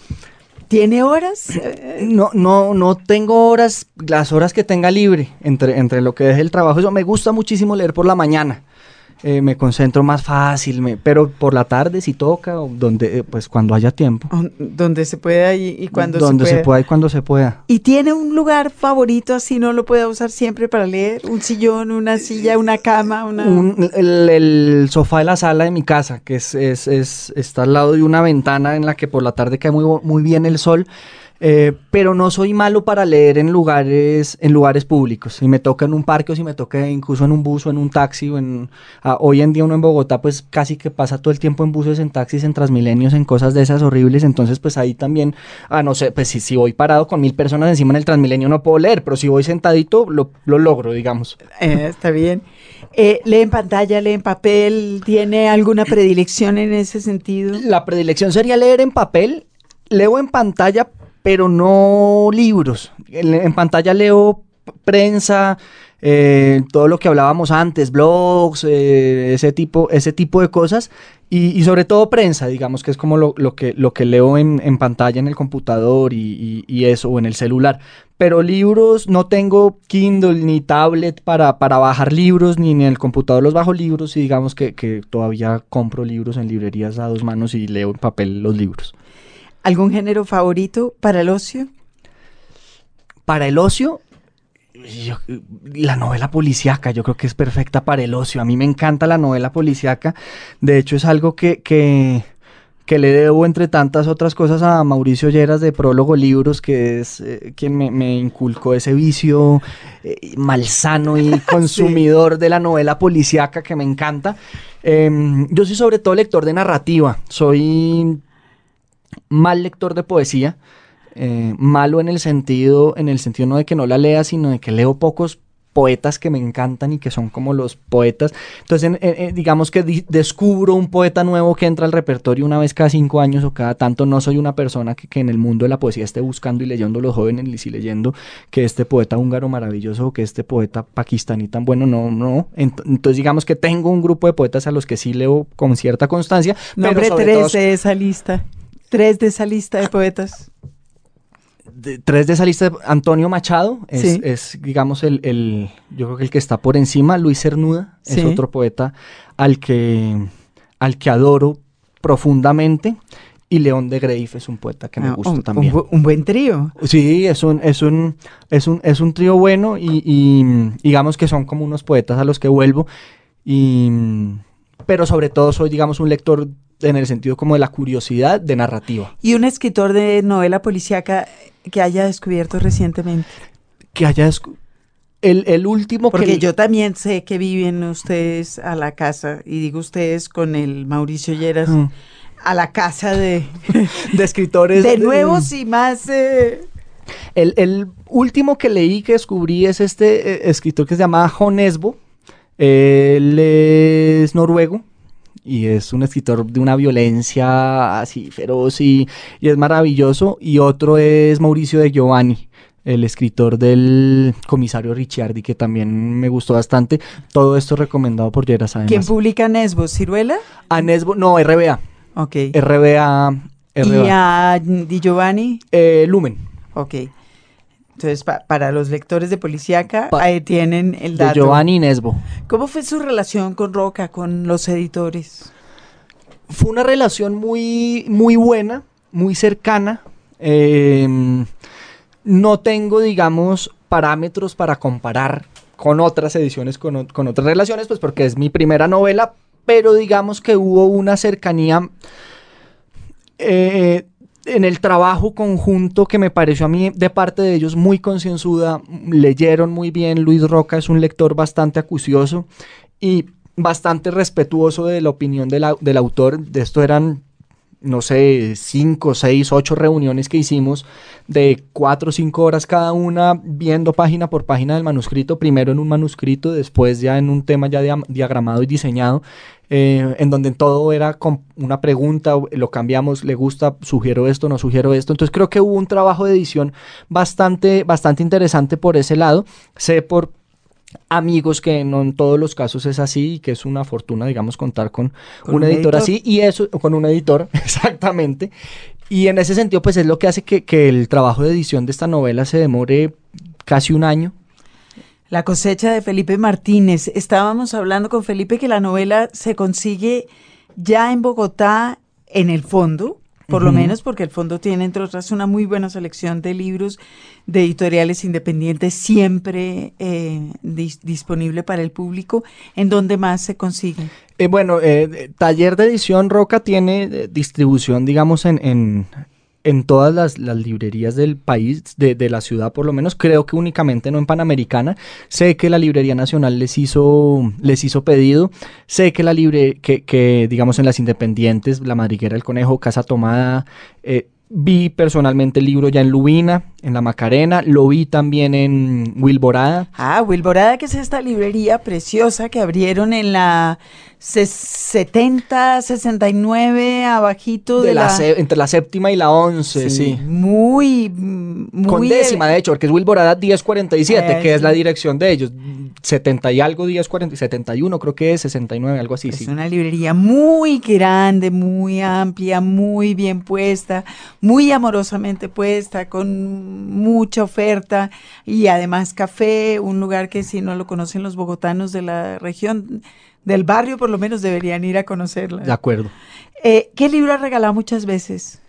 ¿Tiene horas? Eh, No, no, no tengo horas, las horas que tenga libre entre, entre lo que es el trabajo. Eso me gusta muchísimo leer por la mañana. Eh, me concentro más fácil, me- pero por la tarde si toca, o donde, eh, pues cuando haya tiempo. Donde se pueda y, y cuando donde se se pueda. pueda y cuando se pueda. ¿Y tiene un lugar favorito así no lo pueda usar siempre para leer? ¿Un sillón, una silla, una cama? Una... Un- el, el sofá de la sala de mi casa, que es, es- es- está al lado de una ventana en la que por la tarde cae muy, muy bien el sol. Eh, pero no soy malo para leer en lugares, en lugares públicos. Si me toca en un parque o si me toca incluso en un bus o en un taxi o en... ah, hoy en día uno en Bogotá pues casi que pasa todo el tiempo en buses, en taxis, en transmilenios, en cosas de esas horribles. Entonces pues ahí también, ah no sé, pues si, si voy parado con mil personas encima en el transmilenio no puedo leer, pero si voy sentadito lo, lo logro, digamos. Eh, está bien. Eh, ¿Lee en pantalla, lee en papel? ¿Tiene alguna predilección en ese sentido? La predilección sería leer en papel. Leo en pantalla, pero no libros. En, pantalla leo prensa, eh, todo lo que hablábamos antes, blogs, eh, ese, tipo, ese tipo de cosas. Y, y sobre todo prensa, digamos, que es como lo, lo que, lo que leo en, en pantalla en el computador y, y- y eso, o en el celular. Pero libros, no tengo Kindle ni tablet para, para bajar libros, ni en el computador los bajo libros. Y digamos que, que todavía compro libros en librerías a dos manos y leo en papel los libros. ¿Algún género favorito para el ocio? Para el ocio, yo- la novela policíaca, yo creo que es perfecta para el ocio. A mí me encanta la novela policíaca. De hecho, es algo que, que, que le debo, entre tantas otras cosas, a Mauricio Lleras de Prólogo Libros, que es eh, quien me, me inculcó ese vicio eh, malsano y consumidor de la novela policíaca que me encanta. Em, yo soy sobre todo lector de narrativa. Soy mal lector de poesía. eh, malo en el sentido, en el sentido no de que no la lea, sino de que leo pocos poetas que me encantan y que son como los poetas. Entonces, en- en- en- digamos que di- descubro un poeta nuevo que entra al repertorio una vez cada cinco años o cada tanto. No soy una persona que, que en el mundo de la poesía esté buscando y leyendo los jóvenes y leyendo que este poeta húngaro maravilloso o que este poeta pakistaní tan bueno. No, no. Ent- Entonces, digamos que tengo un grupo de poetas a los que sí leo con cierta constancia. pero Nombre sobre tres todo- de esa lista. Tres de esa lista de poetas. de- tres de esa lista, Antonio Machado es, Sí. es, digamos, el, el- yo creo que el que está por encima. Luis Cernuda Sí. es otro poeta al que, al que adoro profundamente. Y León de Greif es un poeta que me Ah, gusta un, también. un bu- un buen trío. Sí, es un, es un, es un, es un trío bueno y, y, digamos que son como unos poetas a los que vuelvo. Y, pero sobre todo soy, digamos, un lector en el sentido como de la curiosidad de narrativa. Y un escritor de novela policíaca que haya descubierto recientemente. Que haya... escu- El, el último Porque que... yo también sé que viven ustedes a la casa, y digo ustedes con el Mauricio Lleras, Mm. a la casa de, de escritores. de nuevos y más... eh, El, el último que leí que descubrí es este eh, escritor que se llama Jon Esbo. Él es noruego y es un escritor de una violencia así feroz y, y es maravilloso. Y otro es Mauricio de Giovanni, el escritor del comisario Ricciardi, que también me gustó bastante. Todo esto recomendado por ¿Quién además. publica Nesbo? ¿Ciruela? A Nesbo, no, RBA. Ok. RBA. ¿Y RBA. a Di Giovanni? Eh, Lumen. Ok. Entonces, pa- para los lectores de Policíaca, Pa- ahí tienen el De dato. Giovanni Nesbo. ¿Cómo fue su relación con Roca, con los editores? fue una relación muy, muy buena, muy cercana. Eh, no tengo, digamos, parámetros para comparar con otras ediciones, con, con otras relaciones, pues porque es mi primera novela, pero digamos que hubo una cercanía eh, en el trabajo conjunto que me pareció a mí de parte de ellos muy concienzuda, leyeron muy bien, Luis Roca es un lector bastante acucioso y bastante respetuoso de la opinión del del autor, de esto eran no sé, cinco, seis, ocho reuniones que hicimos de cuatro o cinco horas cada una, viendo página por página del manuscrito, primero en un manuscrito, después ya en un tema ya dia- diagramado y diseñado, eh, en donde todo era con una pregunta, lo cambiamos, le gusta, sugiero esto, no sugiero esto. Entonces creo que hubo un trabajo de edición bastante, bastante interesante por ese lado. Sé por amigos que no en todos los casos es así y que es una fortuna, digamos, contar con, Con un un editor, editor. así y eso, con un editor, exactamente. Y en ese sentido, pues es lo que hace que, que el trabajo de edición de esta novela se demore casi un año. La cosecha de Felipe Martínez. Estábamos hablando con Felipe que la novela se consigue ya en Bogotá en el fondo, por lo menos porque el fondo tiene, entre otras, una muy buena selección de libros de editoriales independientes, siempre eh, dis- disponible para el público. ¿En dónde más se consigue? Eh, bueno, eh, eh, Taller de Edición Roca tiene eh, distribución, digamos, en, en, en todas las, librerías del país, de, de, la ciudad por lo menos, creo que únicamente no en Panamericana. Sé que la Librería Nacional les hizo, les hizo pedido. Sé que la libre, que, que digamos en las independientes, La Madriguera del Conejo, Casa Tomada, eh, Vi personalmente el libro ya en Lubina, en La Macarena, lo vi también en Wilborada. Ah, Wilborada, que es esta librería preciosa que abrieron en la 70, 69, abajito de, de la, la... entre la séptima y la once, sí. sí. Muy, muy... Con décima, de hecho, porque es Wilborada 1047, eh, que es la dirección de ellos. 70 y algo, 1040, 71 creo que es, 69, algo así, es sí. una librería muy grande, muy amplia, muy bien puesta, muy amorosamente puesta, con mucha oferta y además café, un lugar que si no lo conocen los bogotanos de la región, del barrio por lo menos deberían ir a conocerla. De acuerdo. Eh, ¿Qué libro has regalado muchas veces?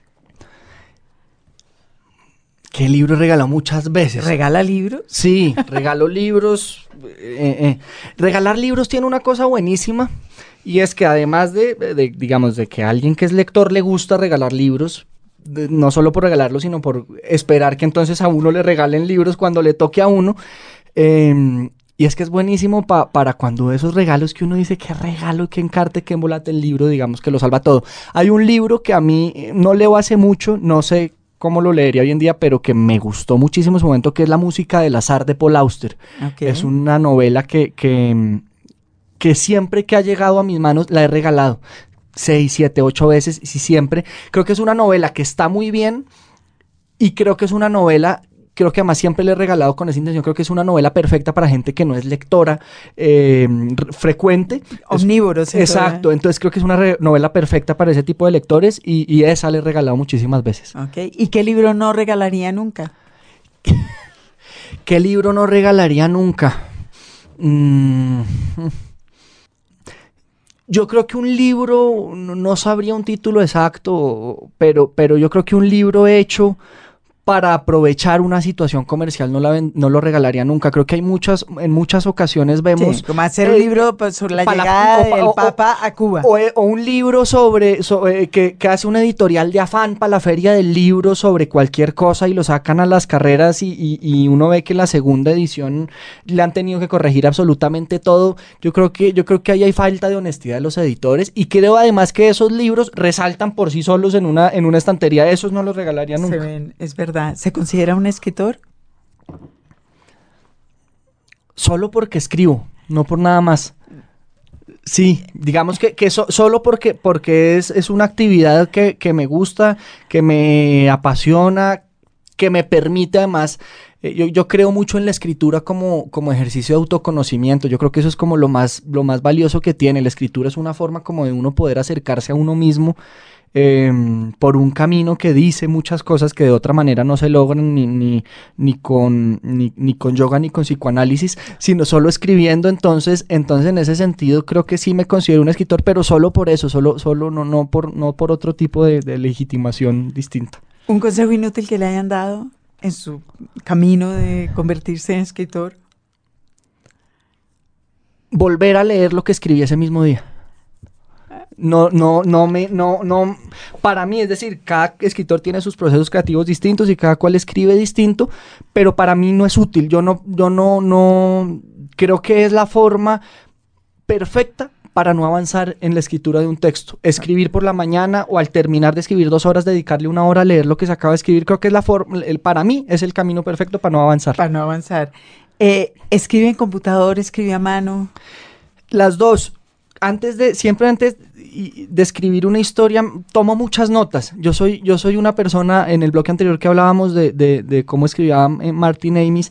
¿Qué libro he regalado muchas veces? ¿Regala libros? Sí, regalo libros. Eh, eh. Regalar libros tiene una cosa buenísima y es que además de, de, digamos, de que a alguien que es lector le gusta regalar libros, de, no solo por regalarlos, sino por esperar que entonces a uno le regalen libros cuando le toque a uno. Eh, y es que es buenísimo pa, para cuando esos regalos que uno dice, qué regalo, qué encarte, qué embolate el libro, digamos que lo salva todo. Hay un libro que a mí no leo hace mucho, no sé cómo lo leería hoy en día, pero que me gustó muchísimo en su momento, que es La música del azar de Paul Auster. Okay. Es una novela que, que, que siempre que ha llegado a mis manos la he regalado. Seis, siete, ocho veces, y siempre. Creo que es una novela que está muy bien y creo que es una novela creo que además siempre le he regalado con esa intención, creo que es una novela perfecta para gente que no es lectora eh, frecuente. Omnívoros. Exacto, entonces creo que es una novela perfecta para ese tipo de lectores y, y, esa le he regalado muchísimas veces. Ok, ¿y qué libro no regalaría nunca? ¿Qué libro no regalaría nunca? Mm. Yo creo que un libro, no sabría un título exacto, pero, pero yo creo que un libro hecho para aprovechar una situación comercial no, la ven, no lo regalaría nunca. Creo que hay muchas, en muchas ocasiones vemos... Sí, como hacer eh, un libro sobre la llegada la, o, del o, Papa a Cuba. O, o, un libro sobre, sobre que, que, hace un editorial de afán para la feria del libro sobre cualquier cosa y lo sacan a las carreras y, y, y, uno ve que la segunda edición le han tenido que corregir absolutamente todo. Yo creo que, yo creo que ahí hay falta de honestidad de los editores y creo además que esos libros resaltan por sí solos en una, en una estantería. Esos no los regalaría nunca. Se ven, es verdad. ¿Se considera un escritor? Solo porque escribo, no por nada más. Sí, digamos que, que so, solo porque, porque es, es una actividad que, que, me gusta, que me apasiona, que me permite además, eh, yo, yo, creo mucho en la escritura como, como ejercicio de autoconocimiento, yo creo que eso es como lo más, lo más valioso que tiene, la escritura es una forma como de uno poder acercarse a uno mismo eh, por un camino que dice muchas cosas que de otra manera no se logran ni, ni, ni, con, ni, ni con yoga ni con psicoanálisis, sino solo escribiendo. Entonces, entonces en ese sentido creo que sí me considero un escritor, pero solo por eso, solo, solo no, no, por, no por otro tipo de, de legitimación distinta. ¿Un consejo inútil que le hayan dado en su camino de convertirse en escritor? Volver a leer lo que escribí ese mismo día no, no, no me, no, no, para mí, es decir, cada escritor tiene sus procesos creativos distintos y cada cual escribe distinto, pero para mí no es útil. Yo no, yo no, no, creo que es la forma perfecta para no avanzar en la escritura de un texto. Escribir por la mañana o al terminar de escribir dos horas, dedicarle una hora a leer lo que se acaba de escribir, creo que es la forma, el, para mí es el camino perfecto para no avanzar. Para no avanzar. Eh, ¿Escribe en computador, escribe a mano? Las dos. Antes de, siempre antes de escribir una historia, tomo muchas notas. Yo soy, yo soy una persona, en el bloque anterior que hablábamos de, de, cómo escribía Martin Amis,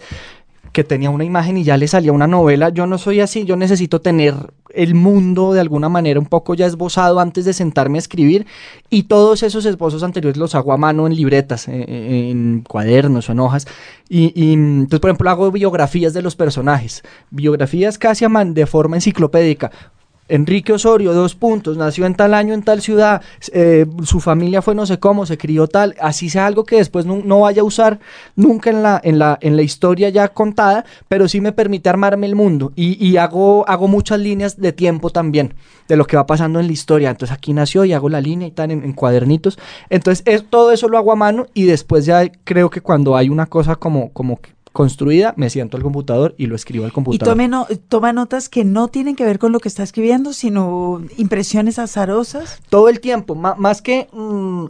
que tenía una imagen y ya le salía una novela. Yo no soy así, yo necesito tener el mundo de alguna manera un poco ya esbozado antes de sentarme a escribir y todos esos esbozos anteriores los hago a mano en libretas, en, en cuadernos o en hojas. Y, y, entonces, por ejemplo, hago biografías de los personajes, biografías casi de forma enciclopédica Enrique Osorio, dos puntos, nació en tal año en tal ciudad, eh, su familia fue no sé cómo, se crió tal, así sea algo que después no, vaya a usar nunca en la, en, la, en la historia ya contada, pero sí me permite armarme el mundo y, y hago, hago muchas líneas de tiempo también de lo que va pasando en la historia. Entonces aquí nació y hago la línea y tal en, en cuadernitos. Entonces es, todo eso lo hago a mano y después ya creo que cuando hay una cosa como, como que construida, me siento al computador y lo escribo al Y computador. tome no- toma notas que no tienen que ver con lo que está escribiendo, sino impresiones azarosas. todo el tiempo, más que mm,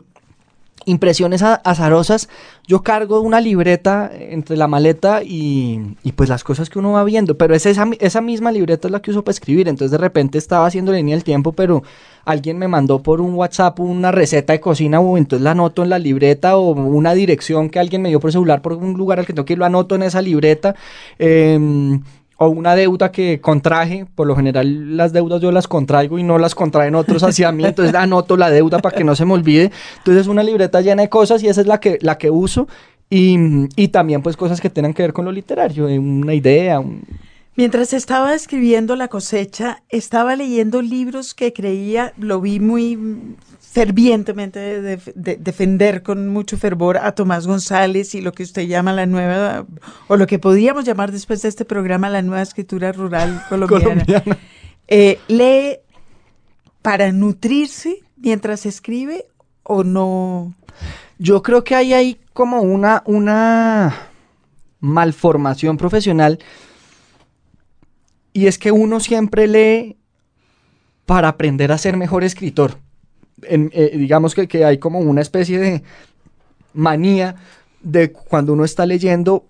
impresiones azarosas, yo cargo una libreta entre la maleta y, y pues las cosas que uno va viendo, pero es esa, mi- esa misma libreta es la que uso para escribir, entonces de repente estaba haciendo línea del tiempo, pero alguien me mandó por un WhatsApp una receta de cocina o entonces la anoto en la libreta o una dirección que alguien me dio por celular por un lugar al que tengo que ir, lo anoto en esa libreta. em, o una deuda que contraje, por lo general las deudas yo las contraigo y no las contraen otros hacia mí, entonces anoto la deuda para que no se me olvide. Entonces es una libreta llena de cosas y esa es la que, la que uso. Y, y también pues cosas que tengan que ver con lo literario, una idea, un- Mientras estaba escribiendo La cosecha, estaba leyendo libros que creía, lo vi muy mm, fervientemente de- de- defender con mucho fervor a Tomás González y lo que usted llama la nueva, o lo que podríamos llamar después de este programa la nueva escritura rural colombiana. colombiana. Eh, ¿Lee para nutrirse mientras escribe o no? Yo creo que hay ahí como una, una malformación profesional y es que uno siempre lee para aprender a ser mejor escritor. En- eh, digamos que, que hay como una especie de manía de cuando uno está leyendo,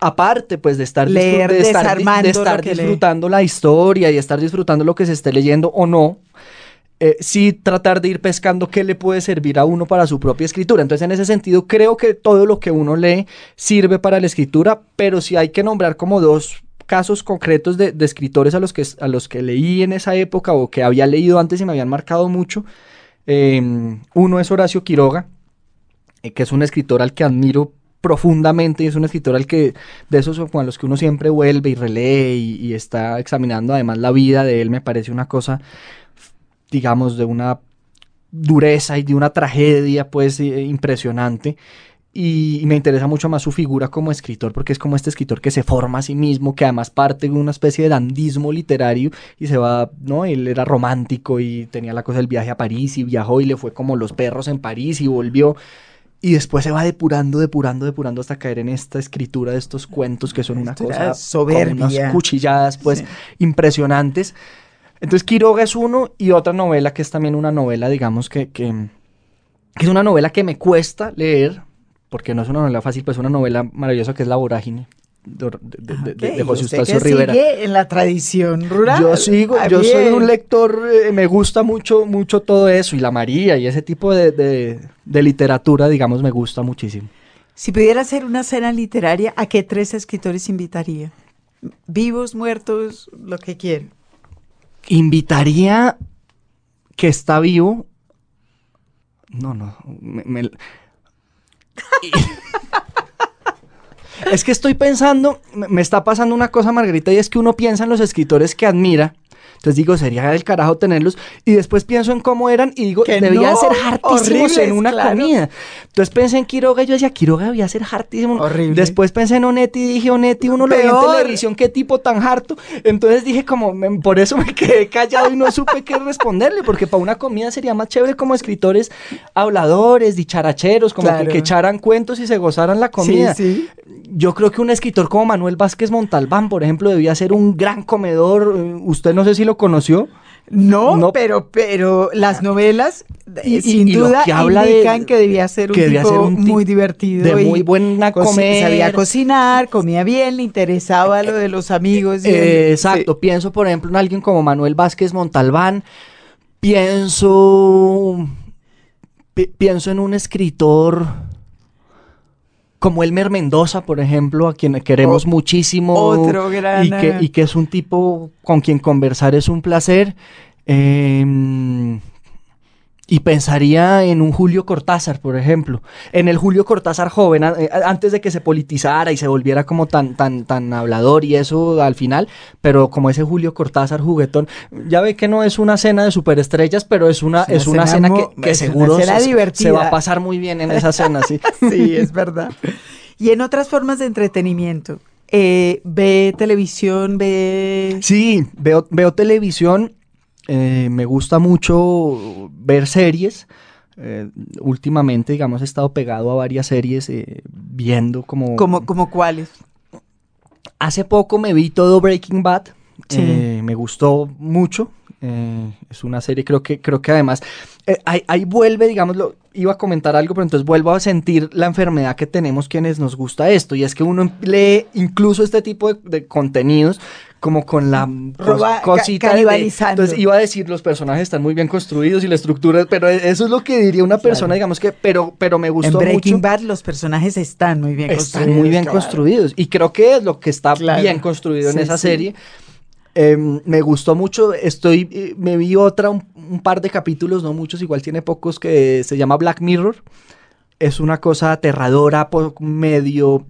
aparte pues de estar, Leer de estar, de lee. disfrutando la historia y estar disfrutando lo que se esté leyendo o no, eh, sí tratar de ir pescando qué le puede servir a uno para su propia escritura. Entonces, en ese sentido, creo que todo lo que uno lee sirve para la escritura, pero si hay que nombrar como dos casos concretos de, de escritores a los, que, a los que leí en esa época o que había leído antes y me habían marcado mucho. Eh, uno es Horacio Quiroga, eh, que es un escritor al que admiro profundamente y es un escritor al que de esos con los que uno siempre vuelve y relee y, y está examinando además la vida de él me parece una cosa digamos de una dureza y de una tragedia pues eh, impresionante y, me interesa mucho más su figura como escritor porque es como este escritor que se forma a sí mismo que además parte de una especie de dandismo literario y se va no él era romántico y tenía la cosa del viaje a París y viajó y le fue como los perros en París y volvió y después se va depurando, depurando, depurando hasta caer en esta escritura de estos cuentos que son una Esto cosa soberbia. con unas cuchilladas pues Sí. impresionantes. Entonces Quiroga es uno y otra novela que es también una novela, digamos que, que, que es una novela que me cuesta leer, porque no es una novela fácil, pues es una novela maravillosa que es La Vorágine de, de- de- de- de Ok, José Eustacio Rivera. sigue en la tradición rural. Yo sigo, Ah, yo soy un lector, eh, me gusta mucho, mucho todo eso, y la María y ese tipo de, de- de literatura, digamos, me gusta muchísimo. Si pudiera hacer una cena literaria, ¿a qué tres escritores invitaría? Vivos, muertos, lo que quieran. Invitaría que está vivo. No, no. me- me- Es que estoy pensando, me está pasando una cosa, Margarita, y es que uno piensa en los escritores que admira. Entonces digo, sería del carajo tenerlos. Y después pienso en cómo eran y digo, Que debían no, ser hartísimos en una claro. comida. Entonces pensé en Quiroga y yo decía, Quiroga debía ser hartísimo. Horrible. Después pensé en Onetti y dije, Onetti, uno lo veía en televisión, qué tipo tan harto. Entonces dije, como, me- por eso me quedé callado y no supe qué responderle, porque para una comida sería más chévere como escritores habladores, dicharacheros, como Claro. que, que echaran cuentos y se gozaran la comida. Sí, sí. Yo creo que un escritor como Manuel Vázquez Montalbán, por ejemplo, debía ser un gran comedor. Eh, Usted no sé si lo conoció. No, No. pero, pero las novelas eh, Y- sin y lo duda que habla de- indican que debía ser un que debía tipo ser un tipo muy divertido. de y muy buena comer. Sabía cocinar, comía bien, le interesaba lo de los amigos. y el- Eh, exacto, pienso por ejemplo en alguien como Manuel Vázquez Montalbán, pienso, pi- pienso en un escritor como Elmer Mendoza, por ejemplo, a quien queremos O- muchísimo otro gran, y que, eh, y que es un tipo con quien conversar es un placer. Eh, Y pensaría en un Julio Cortázar, por ejemplo, en el Julio Cortázar joven, eh, antes de que se politizara y se volviera como tan, tan, tan hablador y eso al final, pero como ese Julio Cortázar juguetón, ya ve que no es una cena de superestrellas, pero es una, es una cena, que, seguro cena se, se va a pasar muy bien en esa cena, sí. Sí, es verdad. Y en otras formas de entretenimiento, eh, ve televisión, ve... Sí, veo, veo televisión, eh, me gusta mucho ver series. eh, últimamente, digamos, he estado pegado a varias series eh, viendo como... como, como cuáles. Hace poco me vi todo Breaking Bad. Sí. me gustó mucho. es una serie, creo que, creo que además. ahí, ahí vuelve, digámoslo. Iba a comentar algo, pero entonces vuelvo a sentir la enfermedad que tenemos quienes nos gusta esto. Y es que uno lee incluso este tipo de, de contenidos como con la Roba- cosita de-. Entonces iba a decir, los personajes están muy bien construidos y la estructura, pero eso es lo que diría una persona, digamos que, pero, pero me En gustó Breaking mucho. Bad los personajes están muy bien Están construidos. muy bien claro. construidos. Y creo que es lo que está Claro. bien construido en esa sí. serie. Em, me gustó mucho. Estoy, eh, me vi otra, un, un par de capítulos, no muchos, igual tiene pocos, que se llama Black Mirror. Es una cosa aterradora, po- medio.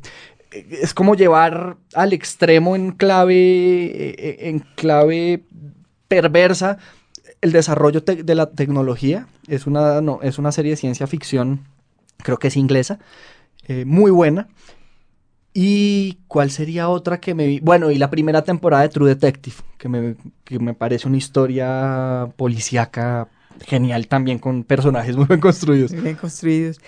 Es como llevar al extremo en clave. eh, eh, en clave perversa el desarrollo de la tecnología. Es una, no, es una serie de ciencia ficción, creo que es inglesa, eh, muy buena. ¿Y cuál sería otra que me vi? Bueno, y la primera temporada de True Detective, que me, que me parece una historia policíaca genial también, con personajes muy bien construidos. Muy bien construidos.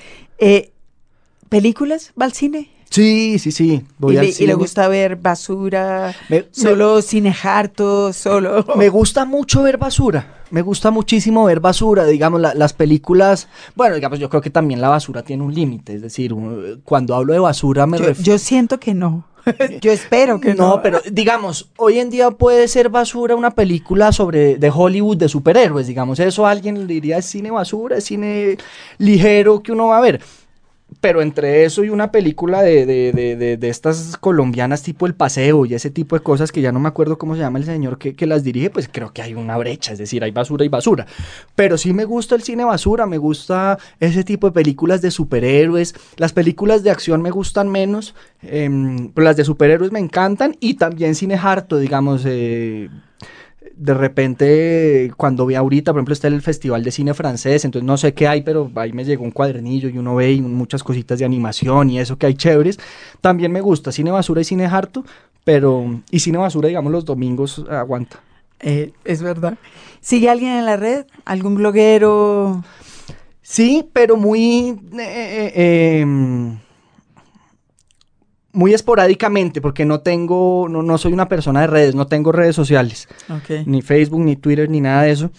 ¿Películas? ¿Va al cine? Sí, sí, sí. Voy y, al le, y le gusta ver basura, Me- solo cine harto, solo... Me gusta mucho ver basura. Me gusta muchísimo ver basura. Digamos, la- las películas. Bueno, digamos, yo creo que también la basura tiene un límite. Es decir, cuando hablo de basura me refiero. yo siento que no. yo espero que no. No, pero digamos, hoy en día puede ser basura una película sobre de Hollywood de superhéroes, digamos, eso alguien le diría es cine basura, es cine ligero que uno va a ver. Pero entre eso y una película de, de, de, de, estas colombianas tipo El Paseo y ese tipo de cosas que ya no me acuerdo cómo se llama el señor que, que las dirige, pues creo que hay una brecha, es decir, hay basura y basura. Pero sí me gusta el cine basura, me gusta ese tipo de películas de superhéroes, las películas de acción me gustan menos, em, pero las de superhéroes me encantan y también cine harto, digamos, eh, de repente cuando vi ahorita, por ejemplo, está el Festival de Cine Francés, entonces no sé qué hay, pero ahí me llegó un cuadernillo y uno ve y muchas cositas de animación y eso que hay chéveres. También me gusta cine basura y cine harto, pero y cine basura, digamos, los domingos aguanta. Eh, es verdad. ¿Sigue alguien en la red? ¿Algún bloguero? Sí, pero muy... eh, eh, em, muy esporádicamente, porque no tengo, no, no soy una persona de redes, no tengo redes sociales. Ni Facebook, ni Twitter, ni nada de eso.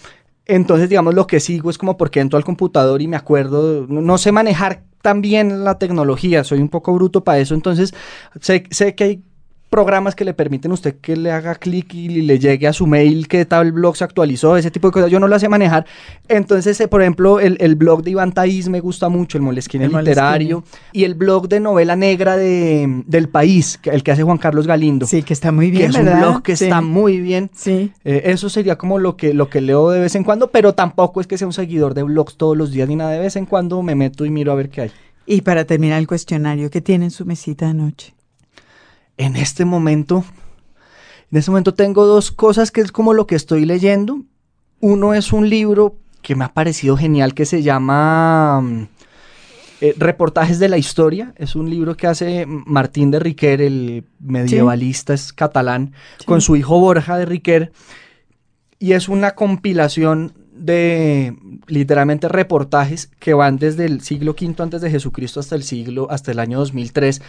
Entonces, digamos, lo que sigo es como porque entro al computador y me acuerdo, no, no sé manejar tan bien la tecnología, soy un poco bruto para eso, entonces sé, sé que hay programas que le permiten a usted que le haga clic y le llegue a su mail que tal blog se actualizó, ese tipo de cosas, yo no lo sé manejar. Entonces, eh, por ejemplo, el, el blog de Iván Taiz me gusta mucho, el Molesquín El literario, y el blog de novela negra de, del país, que- el que hace Juan Carlos Galindo, Sí, que está muy que bien, es ¿verdad? un blog que Sí. está muy bien. Sí. Eh, eso sería como lo que, lo que leo de vez en cuando, pero tampoco es que sea un seguidor de blogs todos los días ni nada. De vez en cuando me meto y miro a ver qué hay. Y para terminar el cuestionario, ¿qué tiene en su mesita de noche? En este momento, en este momento tengo dos cosas que es como lo que estoy leyendo. Uno es un libro que me ha parecido genial que se llama mm, eh, Reportajes de la Historia. Es un libro que hace Martín de Riquer, el medievalista es catalán, Sí. con su hijo Borja de Riquer. Y es una compilación de literalmente reportajes que van desde el siglo V antes de Jesucristo hasta el siglo, hasta el año 2003.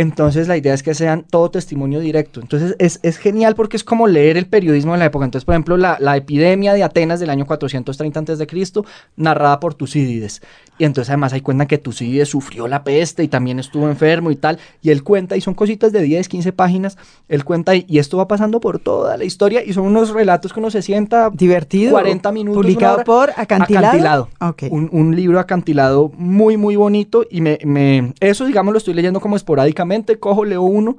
Entonces la idea es que sean todo testimonio directo. Entonces es, es genial porque es como leer el periodismo de la época. Entonces, por ejemplo, la, la epidemia de Atenas del año 430 a.C., narrada por Tucídides. Y entonces además hay cuentan que Tucídides sufrió la peste y también estuvo enfermo y tal. Y él cuenta, y son cositas de 10, 15 páginas, él cuenta, y, esto va pasando por toda la historia, y son unos relatos que uno se sienta Divertido. 40 minutos, Publicado hora. por Acantilado. Acantilado. Un, un libro acantilado muy, muy bonito. Y me, me- eso, digamos, lo estoy leyendo como esporádicamente. Cojo, leo uno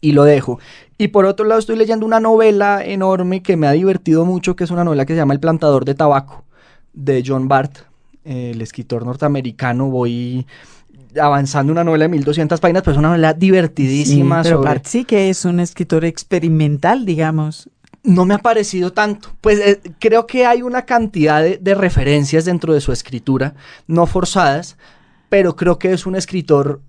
y lo dejo. Y por otro lado, estoy leyendo una novela enorme que me ha divertido mucho, que es una novela que se llama El plantador de tabaco, de John El escritor norteamericano. Voy avanzando una novela de 1200 páginas, pero es una novela divertidísima. Sí, pero sobre- sí que es un escritor experimental, digamos. no me ha parecido tanto. Pues eh, creo que hay una cantidad de, de referencias dentro de su escritura, no forzadas, pero creo que es un escritor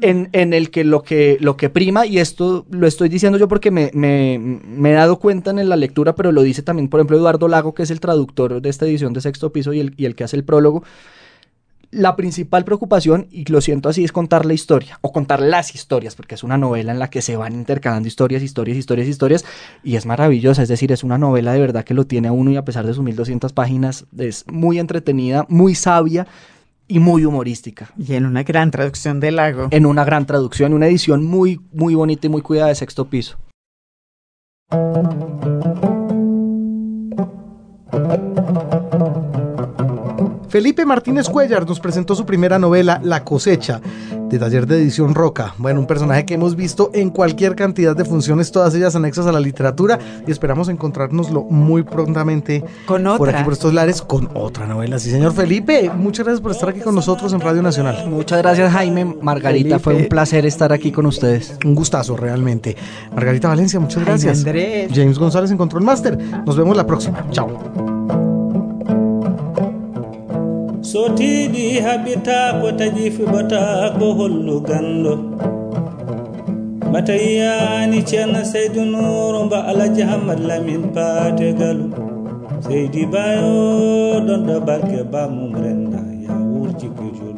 en, en el que lo, que lo que prima, y esto lo estoy diciendo yo porque me, me- me he dado cuenta en la lectura, pero lo dice también, por ejemplo, Eduardo Lago, que es el traductor de esta edición de Sexto Piso y el, y el que hace el prólogo. La principal preocupación, y lo siento así, es contar la historia, o contar las historias, porque es una novela en la que se van intercalando historias, historias, historias, historias, y es maravillosa, es decir, es una novela de verdad que lo tiene uno y a pesar de sus 1200 páginas, es muy entretenida, muy sabia y muy humorística. Y en una gran traducción del lago. En una gran traducción, una edición muy, muy bonita y muy cuidada de sexto piso. Felipe Martínez Cuellar nos presentó su primera novela, La cosecha, de taller de edición Roca. Bueno, un personaje que hemos visto en cualquier cantidad de funciones, todas ellas anexas a la literatura, y esperamos encontrárnoslo muy prontamente Con por otra. aquí, por estos lares, con otra novela. Sí, señor Felipe, muchas gracias por estar aquí con nosotros en Radio Nacional. Muchas gracias Jaime, Margarita, fue un placer estar aquí con ustedes. Un gustazo, realmente. Margarita Valencia, muchas gracias. Andrés. James González en Control Master. Nos vemos la próxima. Chao. sotiɗi haɓitako taƴi fiɓatako holluganɗo batayani ceerno seydu noro mba alaji hammad lamin paategalu seydi bayo ɗon ɗo balke bamum renda ya wurji kujur